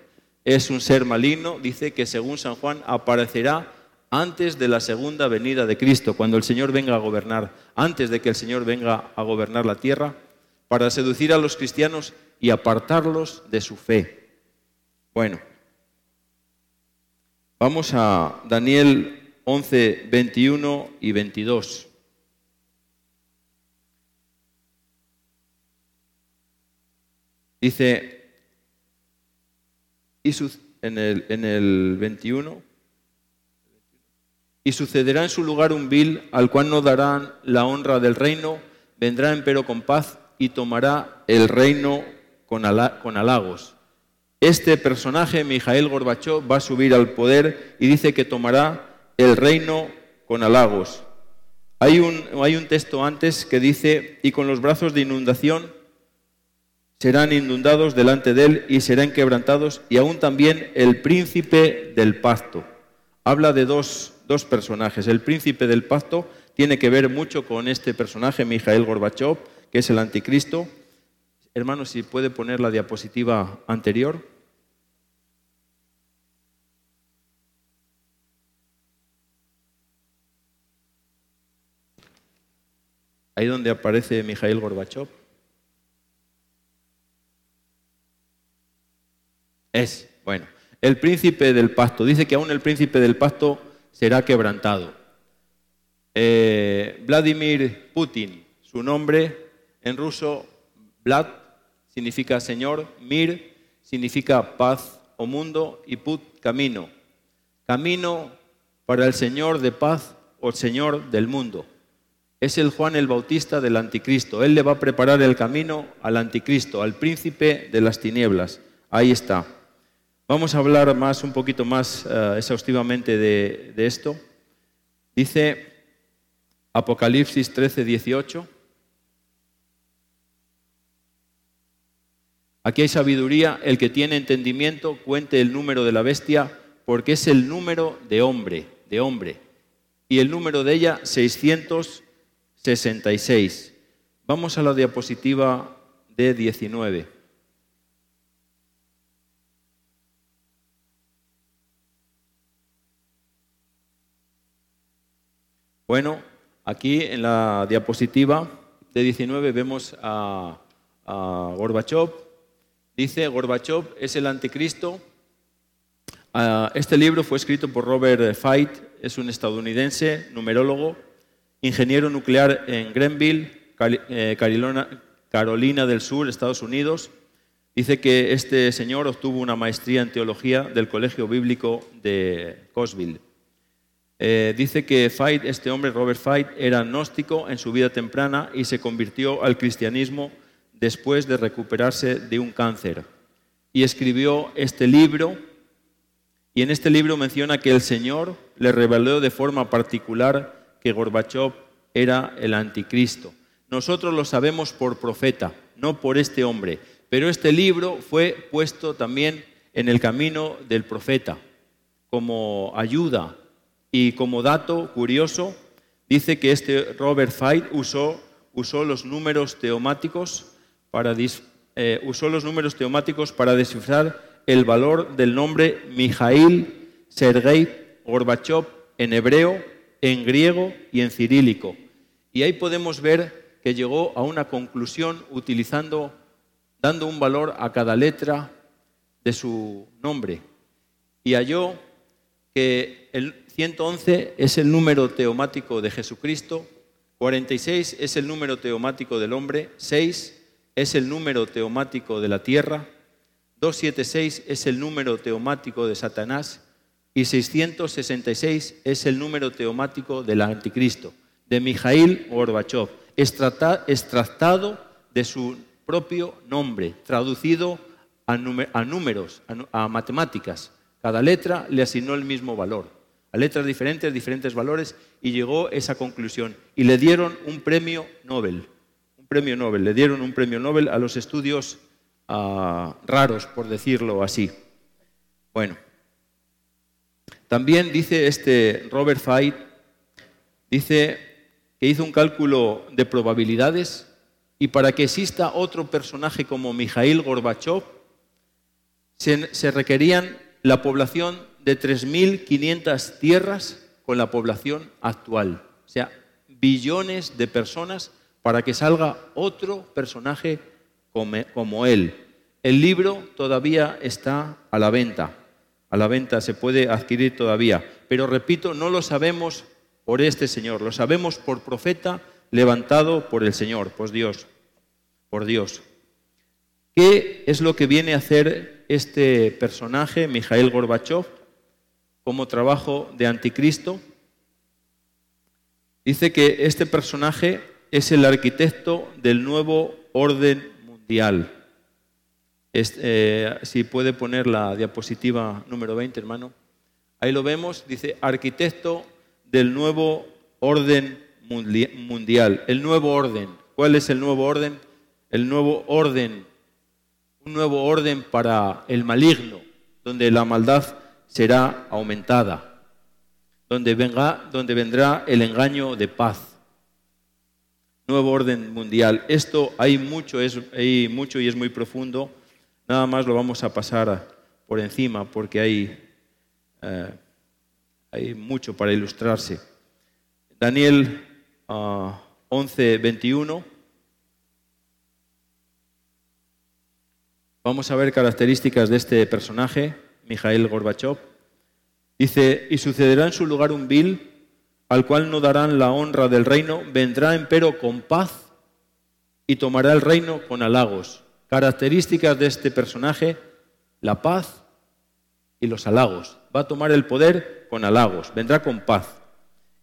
es un ser maligno, dice que según San Juan aparecerá antes de la segunda venida de Cristo, cuando el Señor venga a gobernar, antes de que el Señor venga a gobernar la tierra, para seducir a los cristianos y apartarlos de su fe. Bueno, vamos a Daniel 11, 21 y 22. Dice, y en, el, en el 21, y sucederá en su lugar un vil al cual no darán la honra del reino, vendrá empero con paz y tomará el reino con, con halagos. Este personaje, Mijael Gorbachov, va a subir al poder y dice que tomará el reino con halagos. Hay un, texto antes que dice, y con los brazos de inundación serán inundados delante de él y serán quebrantados, y aún también el príncipe del pacto. Habla de dos, dos personajes. El príncipe del pacto tiene que ver mucho con este personaje, Mijael Gorbachev, que es el anticristo. Hermano, si puede poner la diapositiva anterior. Ahí donde aparece Mijael Gorbachev. Es, bueno, el príncipe del pacto. Dice que aún el príncipe del pacto será quebrantado. Eh, Vladimir Putin, su nombre en ruso, Vlad significa Señor, Mir significa paz o mundo y Put camino. Camino para el Señor de paz o Señor del mundo. Es el Juan el Bautista del anticristo. Él le va a preparar el camino al anticristo, al príncipe de las tinieblas. Ahí está. Vamos a hablar más, un poquito más eh, exhaustivamente de, de, esto. Dice Apocalipsis 13, 18. Aquí hay sabiduría, el que tiene entendimiento cuente el número de la bestia, porque es el número de hombre, de hombre. Y el número de ella, 666. Vamos a la diapositiva de 19. Bueno, aquí en la diapositiva de 19 vemos a, a Gorbachev. Dice, Gorbachev es el anticristo. Ah, este libro fue escrito por Robert Feit, es un estadounidense, numerólogo, ingeniero nuclear en Grenville, eh, Carolina del Sur, Estados Unidos. Dice que este señor obtuvo una maestría en teología del Colegio Bíblico de Cosville. Eh, dice que Fait, este hombre, Robert Fait, era gnóstico en su vida temprana y se convirtió al cristianismo después de recuperarse de un cáncer. Y escribió este libro, y en este libro menciona que el Señor le reveló de forma particular que Gorbachev era el anticristo. Nosotros lo sabemos por profeta, no por este hombre, pero este libro fue puesto también en el camino del profeta como ayuda y como dato curioso, dice que este Robert Fight usó, usó los números teomáticos eh, usó los números teomáticos para descifrar el valor del nombre Mijail Sergei Gorbachev en hebreo, en griego y en cirílico. Y ahí podemos ver que llegó a una conclusión utilizando, dando un valor a cada letra de su nombre. Y halló que el 111 es el número teomático de Jesucristo, 46 es el número teomático del hombre, 6 es el número teomático de la tierra, 276 es el número teomático de Satanás y 666 es el número teomático del anticristo, de Mijail Gorbachev, extractado de su propio nombre, traducido a, números, a matemáticas. Cada letra le asignó el mismo valor a letras diferentes, diferentes valores, y llegó a esa conclusión. Y le dieron un premio Nobel, premio Nobel, le dieron un premio Nobel a los estudios ah, raros, por decirlo así. Bueno, también dice este Robert Fait, dice que hizo un cálculo de probabilidades y para que exista otro personaje como Mikhail Gorbachev, se, se requerían la población de 3.500 tierras con la población actual. O sea, billones de personas para que salga otro personaje como él. El libro todavía está a la venta. A la venta se puede adquirir todavía. Pero repito, no lo sabemos por este Señor, lo sabemos por profeta levantado por el Señor, por Dios, por Dios. ¿Qué es lo que viene a hacer este personaje, Mijael Gorbachev? como trabajo de anticristo. Dice que este personaje es el arquitecto del nuevo orden mundial. Eh, si puede poner la diapositiva número 20, hermano. Ahí lo vemos, dice arquitecto del nuevo orden mundial. El nuevo orden. ¿Cuál es el nuevo orden? El nuevo orden. Un nuevo orden para el maligno, donde la maldad será aumentada, donde, venga, donde vendrá el engaño de paz. Nuevo orden mundial. Esto hay mucho, es, hay mucho y es muy profundo. Nada más lo vamos a pasar por encima porque hay, eh, hay mucho para ilustrarse. Daniel 11, ah, 21. Vamos a ver características de este personaje. Mijail Gorbachev, dice, y sucederá en su lugar un vil al cual no darán la honra del reino, vendrá empero con paz y tomará el reino con halagos. Características de este personaje, la paz y los halagos. Va a tomar el poder con halagos, vendrá con paz.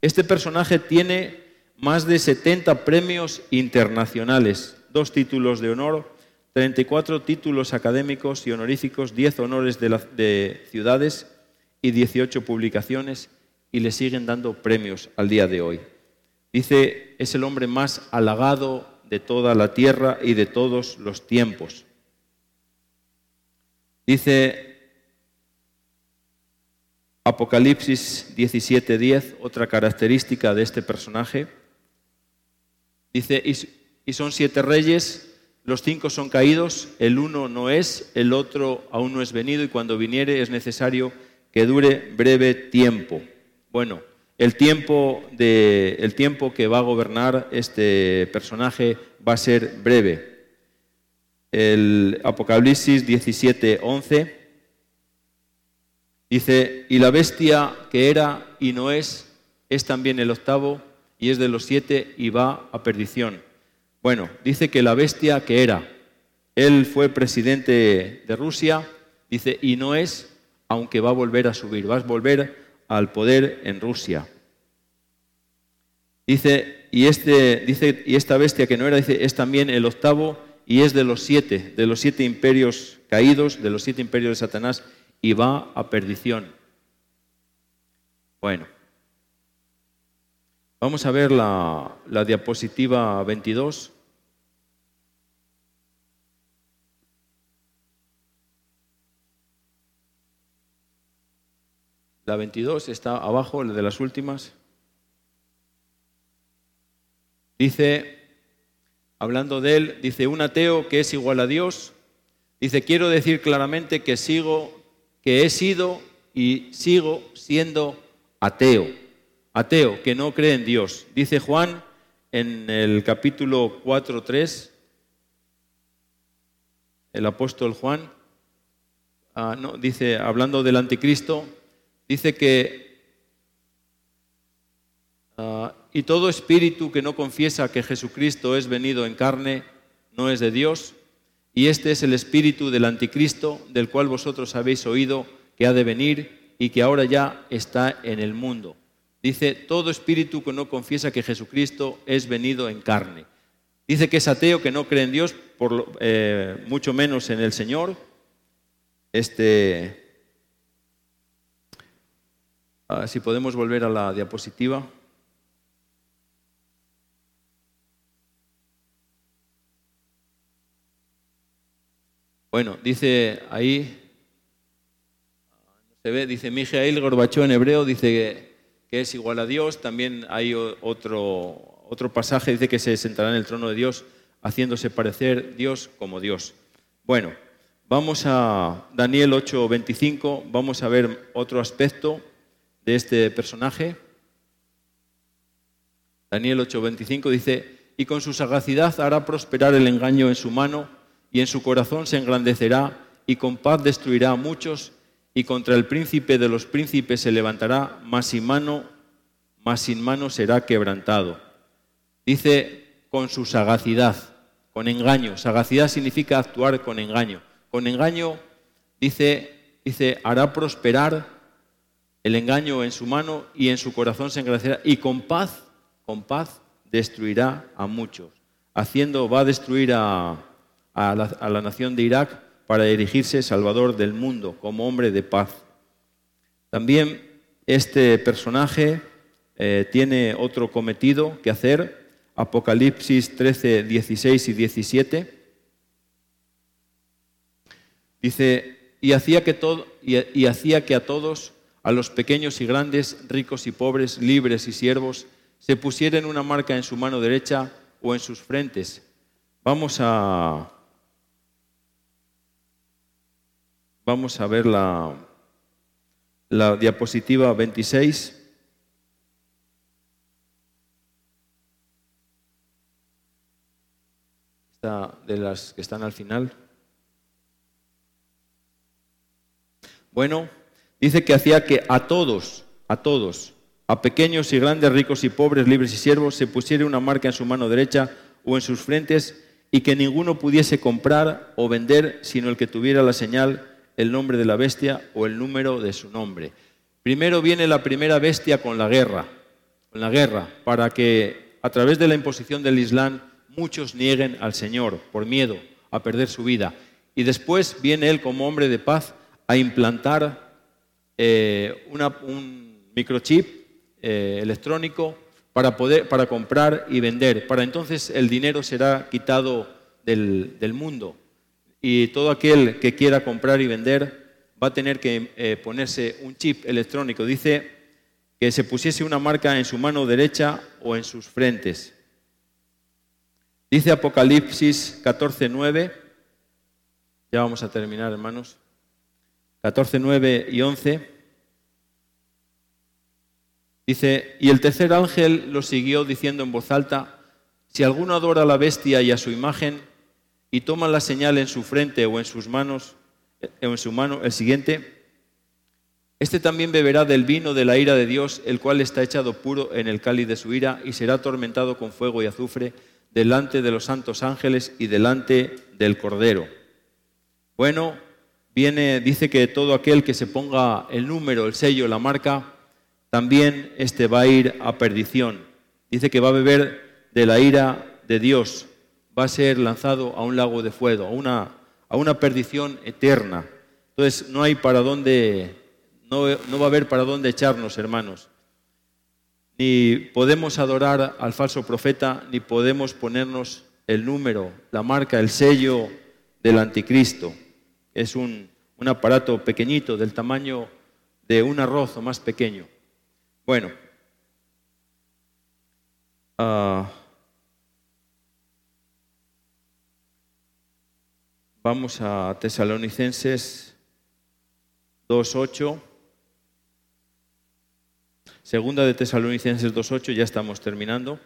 Este personaje tiene más de 70 premios internacionales, dos títulos de honor 34 títulos académicos y honoríficos, 10 honores de, ciudades y 18 publicaciones y le siguen dando premios al día de hoy. Dice, es el hombre más halagado de toda la tierra y de todos los tiempos. Dice Apocalipsis 17:10, otra característica de este personaje. Dice, y son siete reyes los cinco son caídos, el uno no es, el otro aún no es venido y cuando viniere es necesario que dure breve tiempo. Bueno, el tiempo, de, el tiempo que va a gobernar este personaje va a ser breve. El Apocalipsis 17, 11 dice, y la bestia que era y no es, es también el octavo y es de los siete y va a perdición. Bueno, dice que la bestia que era, él fue presidente de Rusia, dice, y no es, aunque va a volver a subir, va a volver al poder en Rusia. Dice, y, este, dice, y esta bestia que no era, dice, es también el octavo y es de los siete, de los siete imperios caídos, de los siete imperios de Satanás, y va a perdición. Bueno, vamos a ver la, la diapositiva 22. La 22 está abajo, la de las últimas. Dice, hablando de él, dice, un ateo que es igual a Dios, dice, quiero decir claramente que sigo, que he sido y sigo siendo ateo. Ateo, que no cree en Dios. Dice Juan en el capítulo 4, 3, el apóstol Juan, ah, no, dice, hablando del anticristo, dice que, ah, y todo espíritu que no confiesa que Jesucristo es venido en carne, no es de Dios, y este es el espíritu del anticristo, del cual vosotros habéis oído que ha de venir y que ahora ya está en el mundo. Dice, todo espíritu que no confiesa que Jesucristo es venido en carne. Dice que es ateo, que no cree en Dios, por, eh, mucho menos en el Señor. Este, Ah, si podemos volver a la diapositiva. Bueno, dice ahí, se ve, dice Mijael Gorbachó en hebreo, dice que, es igual a Dios. También hay otro, otro pasaje, dice que se sentará en el trono de Dios, haciéndose parecer Dios como Dios. Bueno, vamos a Daniel 8:25, vamos a ver otro aspecto de este personaje. Daniel 8:25 dice, y con su sagacidad hará prosperar el engaño en su mano, y en su corazón se engrandecerá, y con paz destruirá a muchos, y contra el príncipe de los príncipes se levantará, mas sin mano, mas sin mano será quebrantado. Dice, con su sagacidad, con engaño. Sagacidad significa actuar con engaño. Con engaño, dice, dice hará prosperar el engaño en su mano y en su corazón se engrandecerá y con paz, con paz destruirá a muchos. Haciendo, va a destruir a, la, nación de Irak para dirigirse Salvador del mundo como hombre de paz. También este personaje eh, tiene otro cometido que hacer, Apocalipsis 13, 16 y 17. Dice, y hacía que, todo, y hacía que a todos a los pequeños y grandes, ricos y pobres, libres y siervos, se pusieran una marca en su mano derecha o en sus frentes. Vamos a, vamos a ver la, la diapositiva 26. Esta de las que están al final. Bueno, dice que hacía que a todos, a todos, a pequeños y grandes, ricos y pobres, libres y siervos, se pusiera una marca en su mano derecha o en sus frentes y que ninguno pudiese comprar o vender sino el que tuviera la señal, el nombre de la bestia o el número de su nombre. Primero viene la primera bestia con la guerra, con la guerra, para que a través de la imposición del Islam muchos nieguen al Señor por miedo a perder su vida. Y después viene Él como hombre de paz a implantar eh, un microchip eh, electrónico para, poder, para comprar y vender. Para entonces el dinero será quitado del, mundo y todo aquel que quiera comprar y vender va a tener que eh, ponerse un chip electrónico. Dice que se pusiese una marca en su mano derecha o en sus frentes. Dice Apocalipsis 14.9, ya vamos a terminar hermanos. 14, 9 y 11. Dice, y el tercer ángel lo siguió diciendo en voz alta, si alguno adora a la bestia y a su imagen y toma la señal en su frente o en sus manos, o en su mano, el siguiente, este también beberá del vino de la ira de Dios, el cual está echado puro en el cáliz de su ira y será atormentado con fuego y azufre delante de los santos ángeles y delante del Cordero. Bueno, viene, dice que todo aquel que se ponga el número, el sello, la marca, también este va a ir a perdición. Dice que va a beber de la ira de Dios, va a ser lanzado a un lago de fuego, a una, a una perdición eterna. Entonces no hay para dónde, no, no va a haber para dónde echarnos, hermanos ni podemos adorar al falso profeta, ni podemos ponernos el número, la marca, el sello del anticristo. Es un, aparato pequeñito, del tamaño de un arroz o más pequeño. Bueno, ah, vamos a Tesalonicenses 2.8. Segunda de Tesalonicenses 2.8, ya estamos terminando.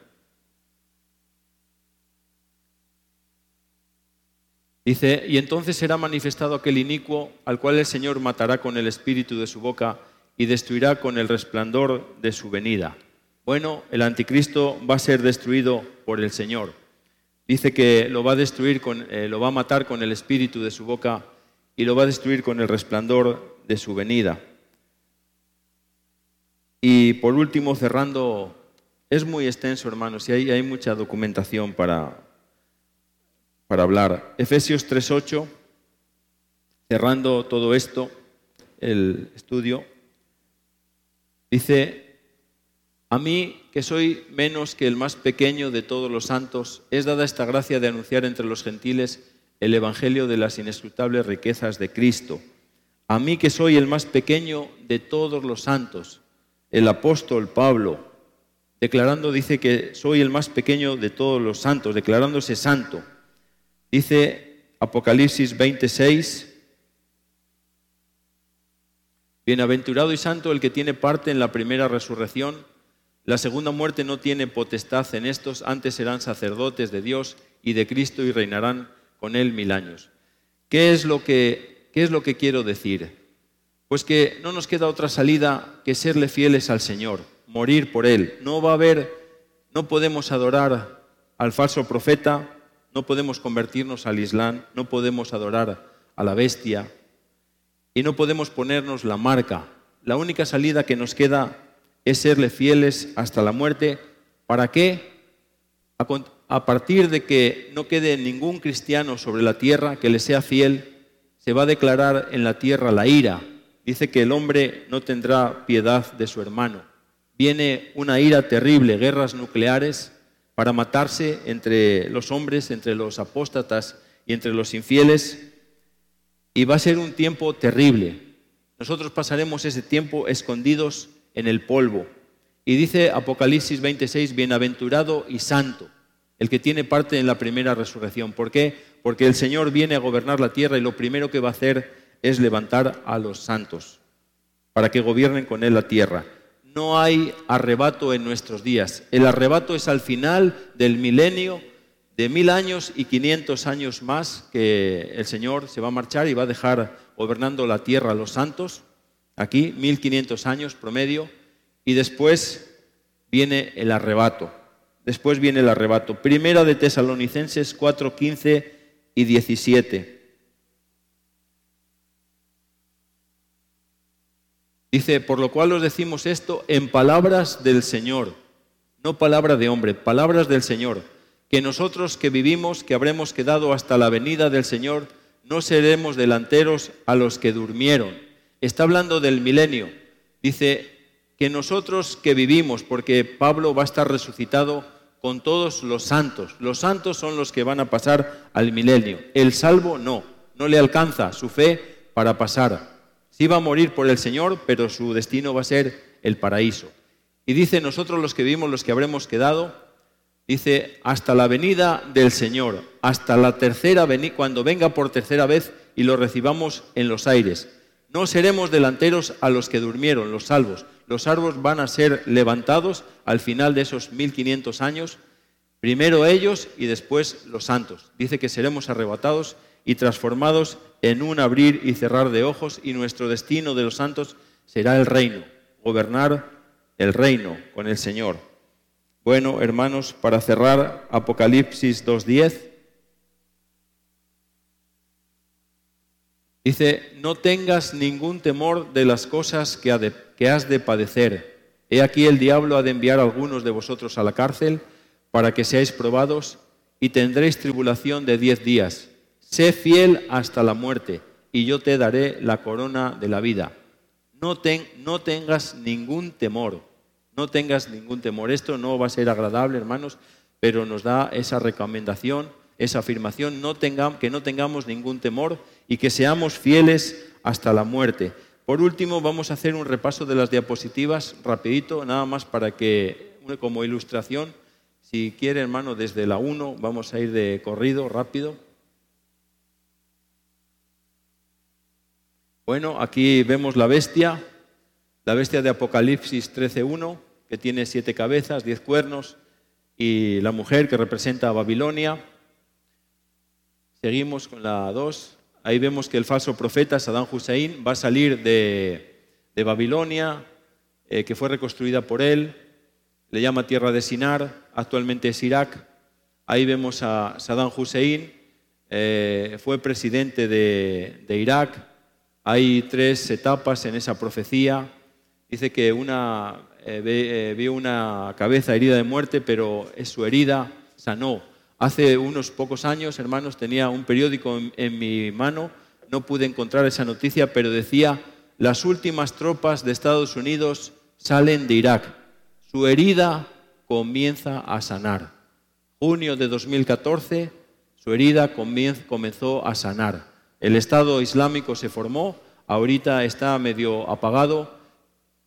Dice, y entonces será manifestado aquel inicuo al cual el Señor matará con el espíritu de su boca y destruirá con el resplandor de su venida. Bueno, el anticristo va a ser destruido por el Señor. Dice que lo va a destruir, con, eh, lo va a matar con el espíritu de su boca y lo va a destruir con el resplandor de su venida. Y por último, cerrando, es muy extenso, hermanos, y hay, hay mucha documentación para, para hablar. Efesios 3.8, cerrando todo esto, el estudio, dice, a mí, que soy menos que el más pequeño de todos los santos, es dada esta gracia de anunciar entre los gentiles el Evangelio de las inescrutables riquezas de Cristo. A mí, que soy el más pequeño de todos los santos, el apóstol Pablo, declarando, dice que soy el más pequeño de todos los santos, declarándose santo. Dice Apocalipsis 26, Bienaventurado y santo el que tiene parte en la primera resurrección. La segunda muerte no tiene potestad en estos, antes serán sacerdotes de Dios y de Cristo y reinarán con él mil años. ¿Qué es lo que, qué es lo que quiero decir? Pues que no nos queda otra salida que serle fieles al Señor, morir por Él. No va a haber, no podemos adorar al falso profeta, no podemos convertirnos al Islam, no podemos adorar a la bestia y no podemos ponernos la marca. La única salida que nos queda es serle fieles hasta la muerte. ¿Para qué? A partir de que no quede ningún cristiano sobre la tierra que le sea fiel, se va a declarar en la tierra la ira, dice que el hombre no tendrá piedad de su hermano. Viene una ira terrible, guerras nucleares, para matarse entre los hombres, entre los apóstatas y entre los infieles. Y va a ser un tiempo terrible. Nosotros pasaremos ese tiempo escondidos en el polvo. Y dice Apocalipsis 26, bienaventurado y santo, el que tiene parte en la primera resurrección. ¿Por qué? Porque el Señor viene a gobernar la tierra y lo primero que va a hacer es levantar a los santos para que gobiernen con él la tierra. No hay arrebato en nuestros días. El arrebato es al final del milenio de mil años y quinientos años más que el Señor se va a marchar y va a dejar gobernando la tierra a los santos. Aquí, mil quinientos años promedio. Y después viene el arrebato. Después viene el arrebato. Primera de Tesalonicenses 4, 15 y 17. Dice, por lo cual os decimos esto en palabras del Señor, no palabra de hombre, palabras del Señor, que nosotros que vivimos, que habremos quedado hasta la venida del Señor, no seremos delanteros a los que durmieron. Está hablando del milenio. Dice que nosotros que vivimos, porque Pablo va a estar resucitado con todos los santos. Los santos son los que van a pasar al milenio. El salvo no, no le alcanza su fe para pasar iba a morir por el Señor, pero su destino va a ser el paraíso. Y dice, nosotros los que vivimos, los que habremos quedado, dice, hasta la venida del Señor, hasta la tercera venida, cuando venga por tercera vez y lo recibamos en los aires. No seremos delanteros a los que durmieron, los salvos. Los salvos van a ser levantados al final de esos 1500 años, primero ellos y después los santos. Dice que seremos arrebatados y transformados en un abrir y cerrar de ojos y nuestro destino de los santos será el reino, gobernar el reino con el Señor. Bueno, hermanos, para cerrar Apocalipsis 2.10, dice, no tengas ningún temor de las cosas que, has de padecer. He aquí el diablo ha de enviar a algunos de vosotros a la cárcel para que seáis probados y tendréis tribulación de diez días. Sé fiel hasta la muerte y yo te daré la corona de la vida. No, no tengas ningún temor, no tengas ningún temor. Esto no va a ser agradable, hermanos, pero nos da esa recomendación, esa afirmación, no que no tengamos ningún temor y que seamos fieles hasta la muerte. Por último, vamos a hacer un repaso de las diapositivas rapidito, nada más para que, como ilustración, si quiere, hermano, desde la 1 vamos a ir de corrido, rápido. Bueno, aquí vemos la bestia, la bestia de Apocalipsis 13.1, que tiene siete cabezas, diez cuernos, y la mujer que representa a Babilonia. Seguimos con la 2. Ahí vemos que el falso profeta Saddam Hussein va a salir de, Babilonia, eh, que fue reconstruida por él. Le llama tierra de Sinar, actualmente es Irak. Ahí vemos a Saddam Hussein, eh, fue presidente de Irak, hay tres etapas en esa profecía. Dice que una, eh, eh, vio una cabeza herida de muerte, pero es su herida sanó. Hace unos pocos años, hermanos, tenía un periódico en, mi mano, no pude encontrar esa noticia, pero decía, las últimas tropas de Estados Unidos salen de Irak. Su herida comienza a sanar. Junio de 2014, su herida comenzó a sanar. El Estado Islámico se formó, ahorita está medio apagado,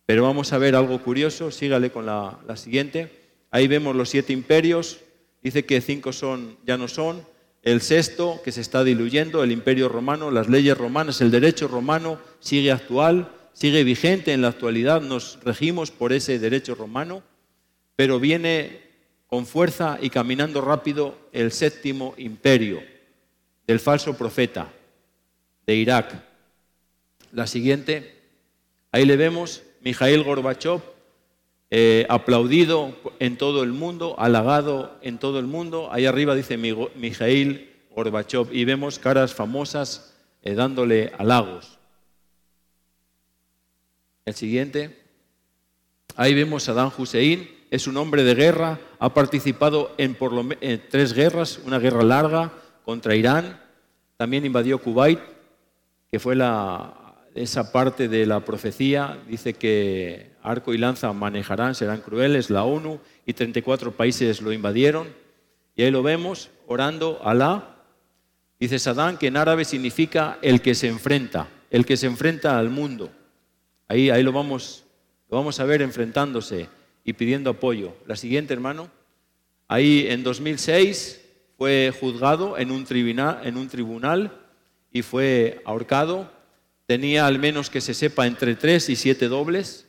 pero vamos a ver algo curioso, sígale con la, siguiente. Ahí vemos los siete imperios, dice que cinco son, ya no son, el sexto que se está diluyendo, el imperio romano, las leyes romanas, el derecho romano sigue actual, sigue vigente en la actualidad, nos regimos por ese derecho romano, pero viene con fuerza y caminando rápido el séptimo imperio del falso profeta, de Irak. La siguiente, ahí le vemos, Mijail Gorbachev, eh, aplaudido en todo el mundo, halagado en todo el mundo. Ahí arriba dice Mijail Gorbachev y vemos caras famosas eh, dándole halagos. El siguiente, ahí vemos a Saddam Hussein, es un hombre de guerra, ha participado en, por lo, en tres guerras, una guerra larga contra Irán, también invadió Kuwait, que fue esa parte de la profecía, dice que arco y lanza manejarán, serán crueles, la ONU y 34 países lo invadieron. Y ahí lo vemos, orando a Alá. Dice Sadán que en árabe significa el que se enfrenta, el que se enfrenta al mundo. Ahí, ahí lo, vamos, lo vamos a ver enfrentándose y pidiendo apoyo. La siguiente, hermano. Ahí en 2006 fue juzgado en un tribunal, en un tribunal y fue ahorcado. Tenía al menos que se sepa entre tres y siete dobles.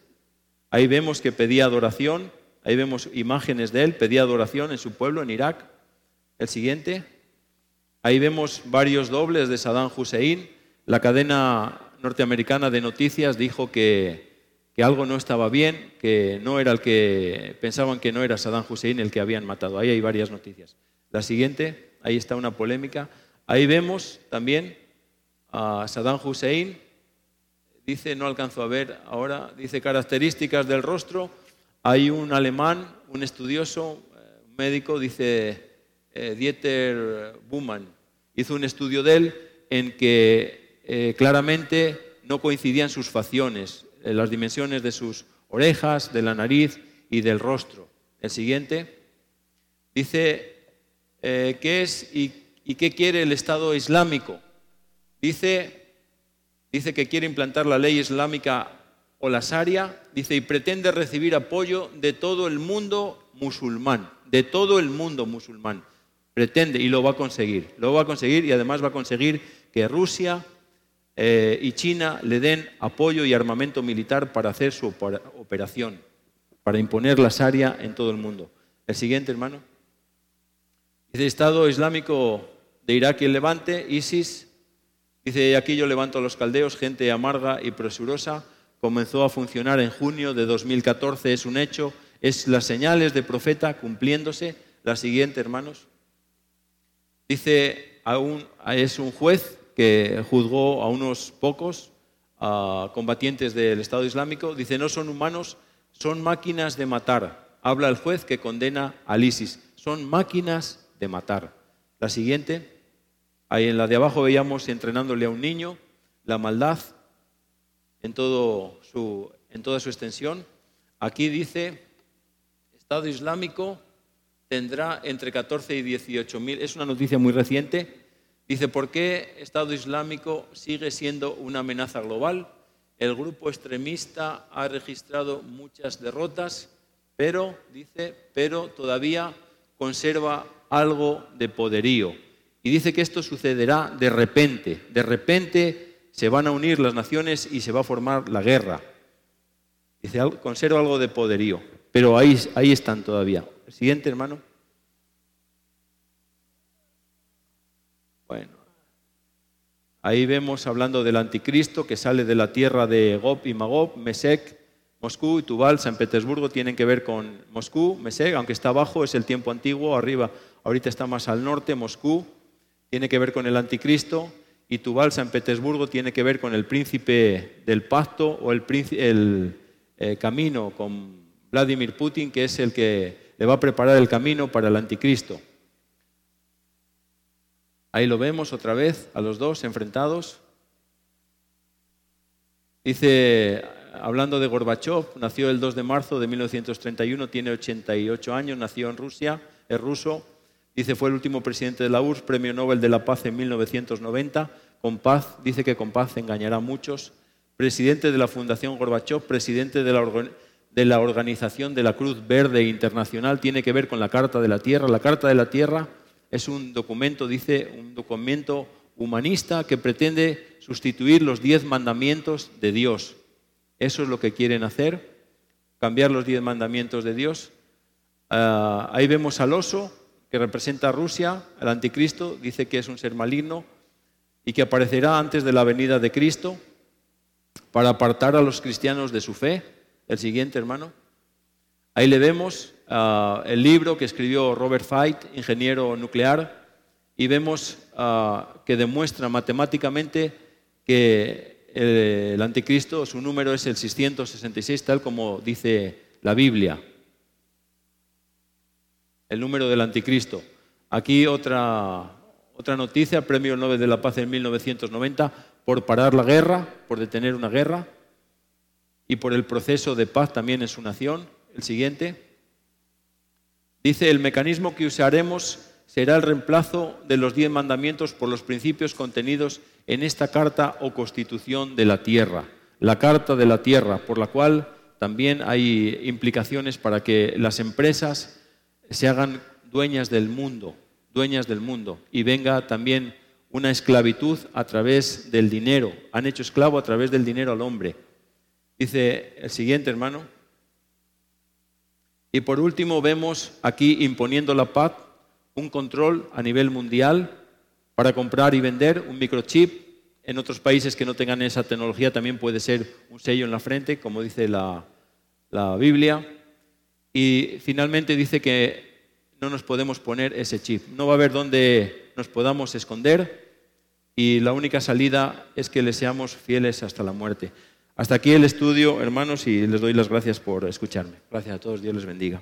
Ahí vemos que pedía adoración. Ahí vemos imágenes de él. Pedía adoración en su pueblo, en Irak. El siguiente. Ahí vemos varios dobles de Saddam Hussein. La cadena norteamericana de noticias dijo que, que algo no estaba bien, que no era el que pensaban que no era Saddam Hussein el que habían matado. Ahí hay varias noticias. La siguiente, ahí está una polémica. Ahí vemos también a Saddam Hussein, dice, no alcanzo a ver ahora, dice características del rostro. Hay un alemán, un estudioso, un eh, médico, dice eh, Dieter Buhmann, hizo un estudio de él en que eh, claramente no coincidían sus facciones, las dimensiones de sus orejas, de la nariz y del rostro. El siguiente dice, ¿qué es y qué quiere el Estado Islámico? Dice, dice que quiere implantar la ley islámica o la Sharia, dice, y pretende recibir apoyo de todo el mundo musulmán, de todo el mundo musulmán. Pretende y lo va a conseguir, lo va a conseguir y además va a conseguir que Rusia eh, y China le den apoyo y armamento militar para hacer su operación, para imponer la Sharia en todo el mundo. El siguiente, hermano. Dice Estado Islámico de Irak y el Levante, ISIS. Dice, aquí yo levanto a los caldeos, gente amarga y presurosa. Comenzó a funcionar en junio de 2014, es un hecho, es las señales de profeta cumpliéndose. La siguiente, hermanos. Dice, es un juez que juzgó a unos pocos combatientes del Estado Islámico, dice, no son humanos, son máquinas de matar. Habla el juez que condena al ISIS. Son máquinas de matar. La siguiente, ahí en la de abajo veíamos entrenándole a un niño la maldad en, todo su, en toda su extensión. Aquí dice, Estado Islámico tendrá entre 14 y 18 mil, es una noticia muy reciente, Dice, ¿por qué Estado Islámico sigue siendo una amenaza global? El grupo extremista ha registrado muchas derrotas, pero, dice, pero todavía conserva algo de poderío. Y dice que esto sucederá de repente. De repente se van a unir las naciones y se va a formar la guerra. Dice, conserva algo de poderío. Pero ahí, ahí están todavía. Siguiente, hermano. Bueno, ahí vemos hablando del anticristo que sale de la tierra de Gob y Magog, Mesec, Moscú y Tubal, San Petersburgo tienen que ver con Moscú, Mesec, aunque está abajo, es el tiempo antiguo, arriba, ahorita está más al norte, Moscú, tiene que ver con el anticristo, y Tubal, San Petersburgo, tiene que ver con el príncipe del pacto o el, eh, camino con Vladimir Putin, que es el que le va a preparar el camino para el anticristo. Ahí lo vemos otra vez, a los dos enfrentados. Dice, hablando de Gorbachev, nació el 2 de marzo de 1931, tiene 88 años, nació en Rusia, es ruso. Dice, fue el último presidente de la URSS, premio Nobel de la Paz en 1990. Con paz, dice que con paz engañará a muchos. Presidente de la Fundación Gorbachev, presidente de la, de la Organización de la Cruz Verde Internacional, tiene que ver con la Carta de la Tierra. La Carta de la Tierra es un documento, dice, un documento humanista que pretende sustituir los diez mandamientos de Dios. Eso es lo que quieren hacer, cambiar los diez mandamientos de Dios. Ah, ahí vemos al oso que representa a Rusia, al anticristo, dice que es un ser maligno y que aparecerá antes de la venida de Cristo para apartar a los cristianos de su fe. El siguiente, hermano. Ahí le vemos Ah, el libro que escribió Robert Fight, ingeniero nuclear, y vemos ah, que demuestra matemáticamente que el, anticristo, su número es el 666, tal como dice la Biblia. El número del anticristo. Aquí otra, otra noticia, Premio Nobel de la Paz en 1990, por parar la guerra, por detener una guerra, y por el proceso de paz también en su nación. El siguiente. Dice, el mecanismo que usaremos será el reemplazo de los diez mandamientos por los principios contenidos en esta carta o constitución de la tierra, la carta de la tierra, por la cual también hay implicaciones para que las empresas se hagan dueñas del mundo, dueñas del mundo, y venga también una esclavitud a través del dinero. Han hecho esclavo a través del dinero al hombre. Dice el siguiente hermano. Y por último vemos aquí imponiendo la paz un control a nivel mundial para comprar y vender un microchip. En otros países que no tengan esa tecnología también puede ser un sello en la frente, como dice la, la Biblia. Y finalmente dice que no nos podemos poner ese chip. No va a haber donde nos podamos esconder y la única salida es que le seamos fieles hasta la muerte. Hasta aquí el estudio, hermanos, y les doy las gracias por escucharme. Gracias a todos, Dios les bendiga.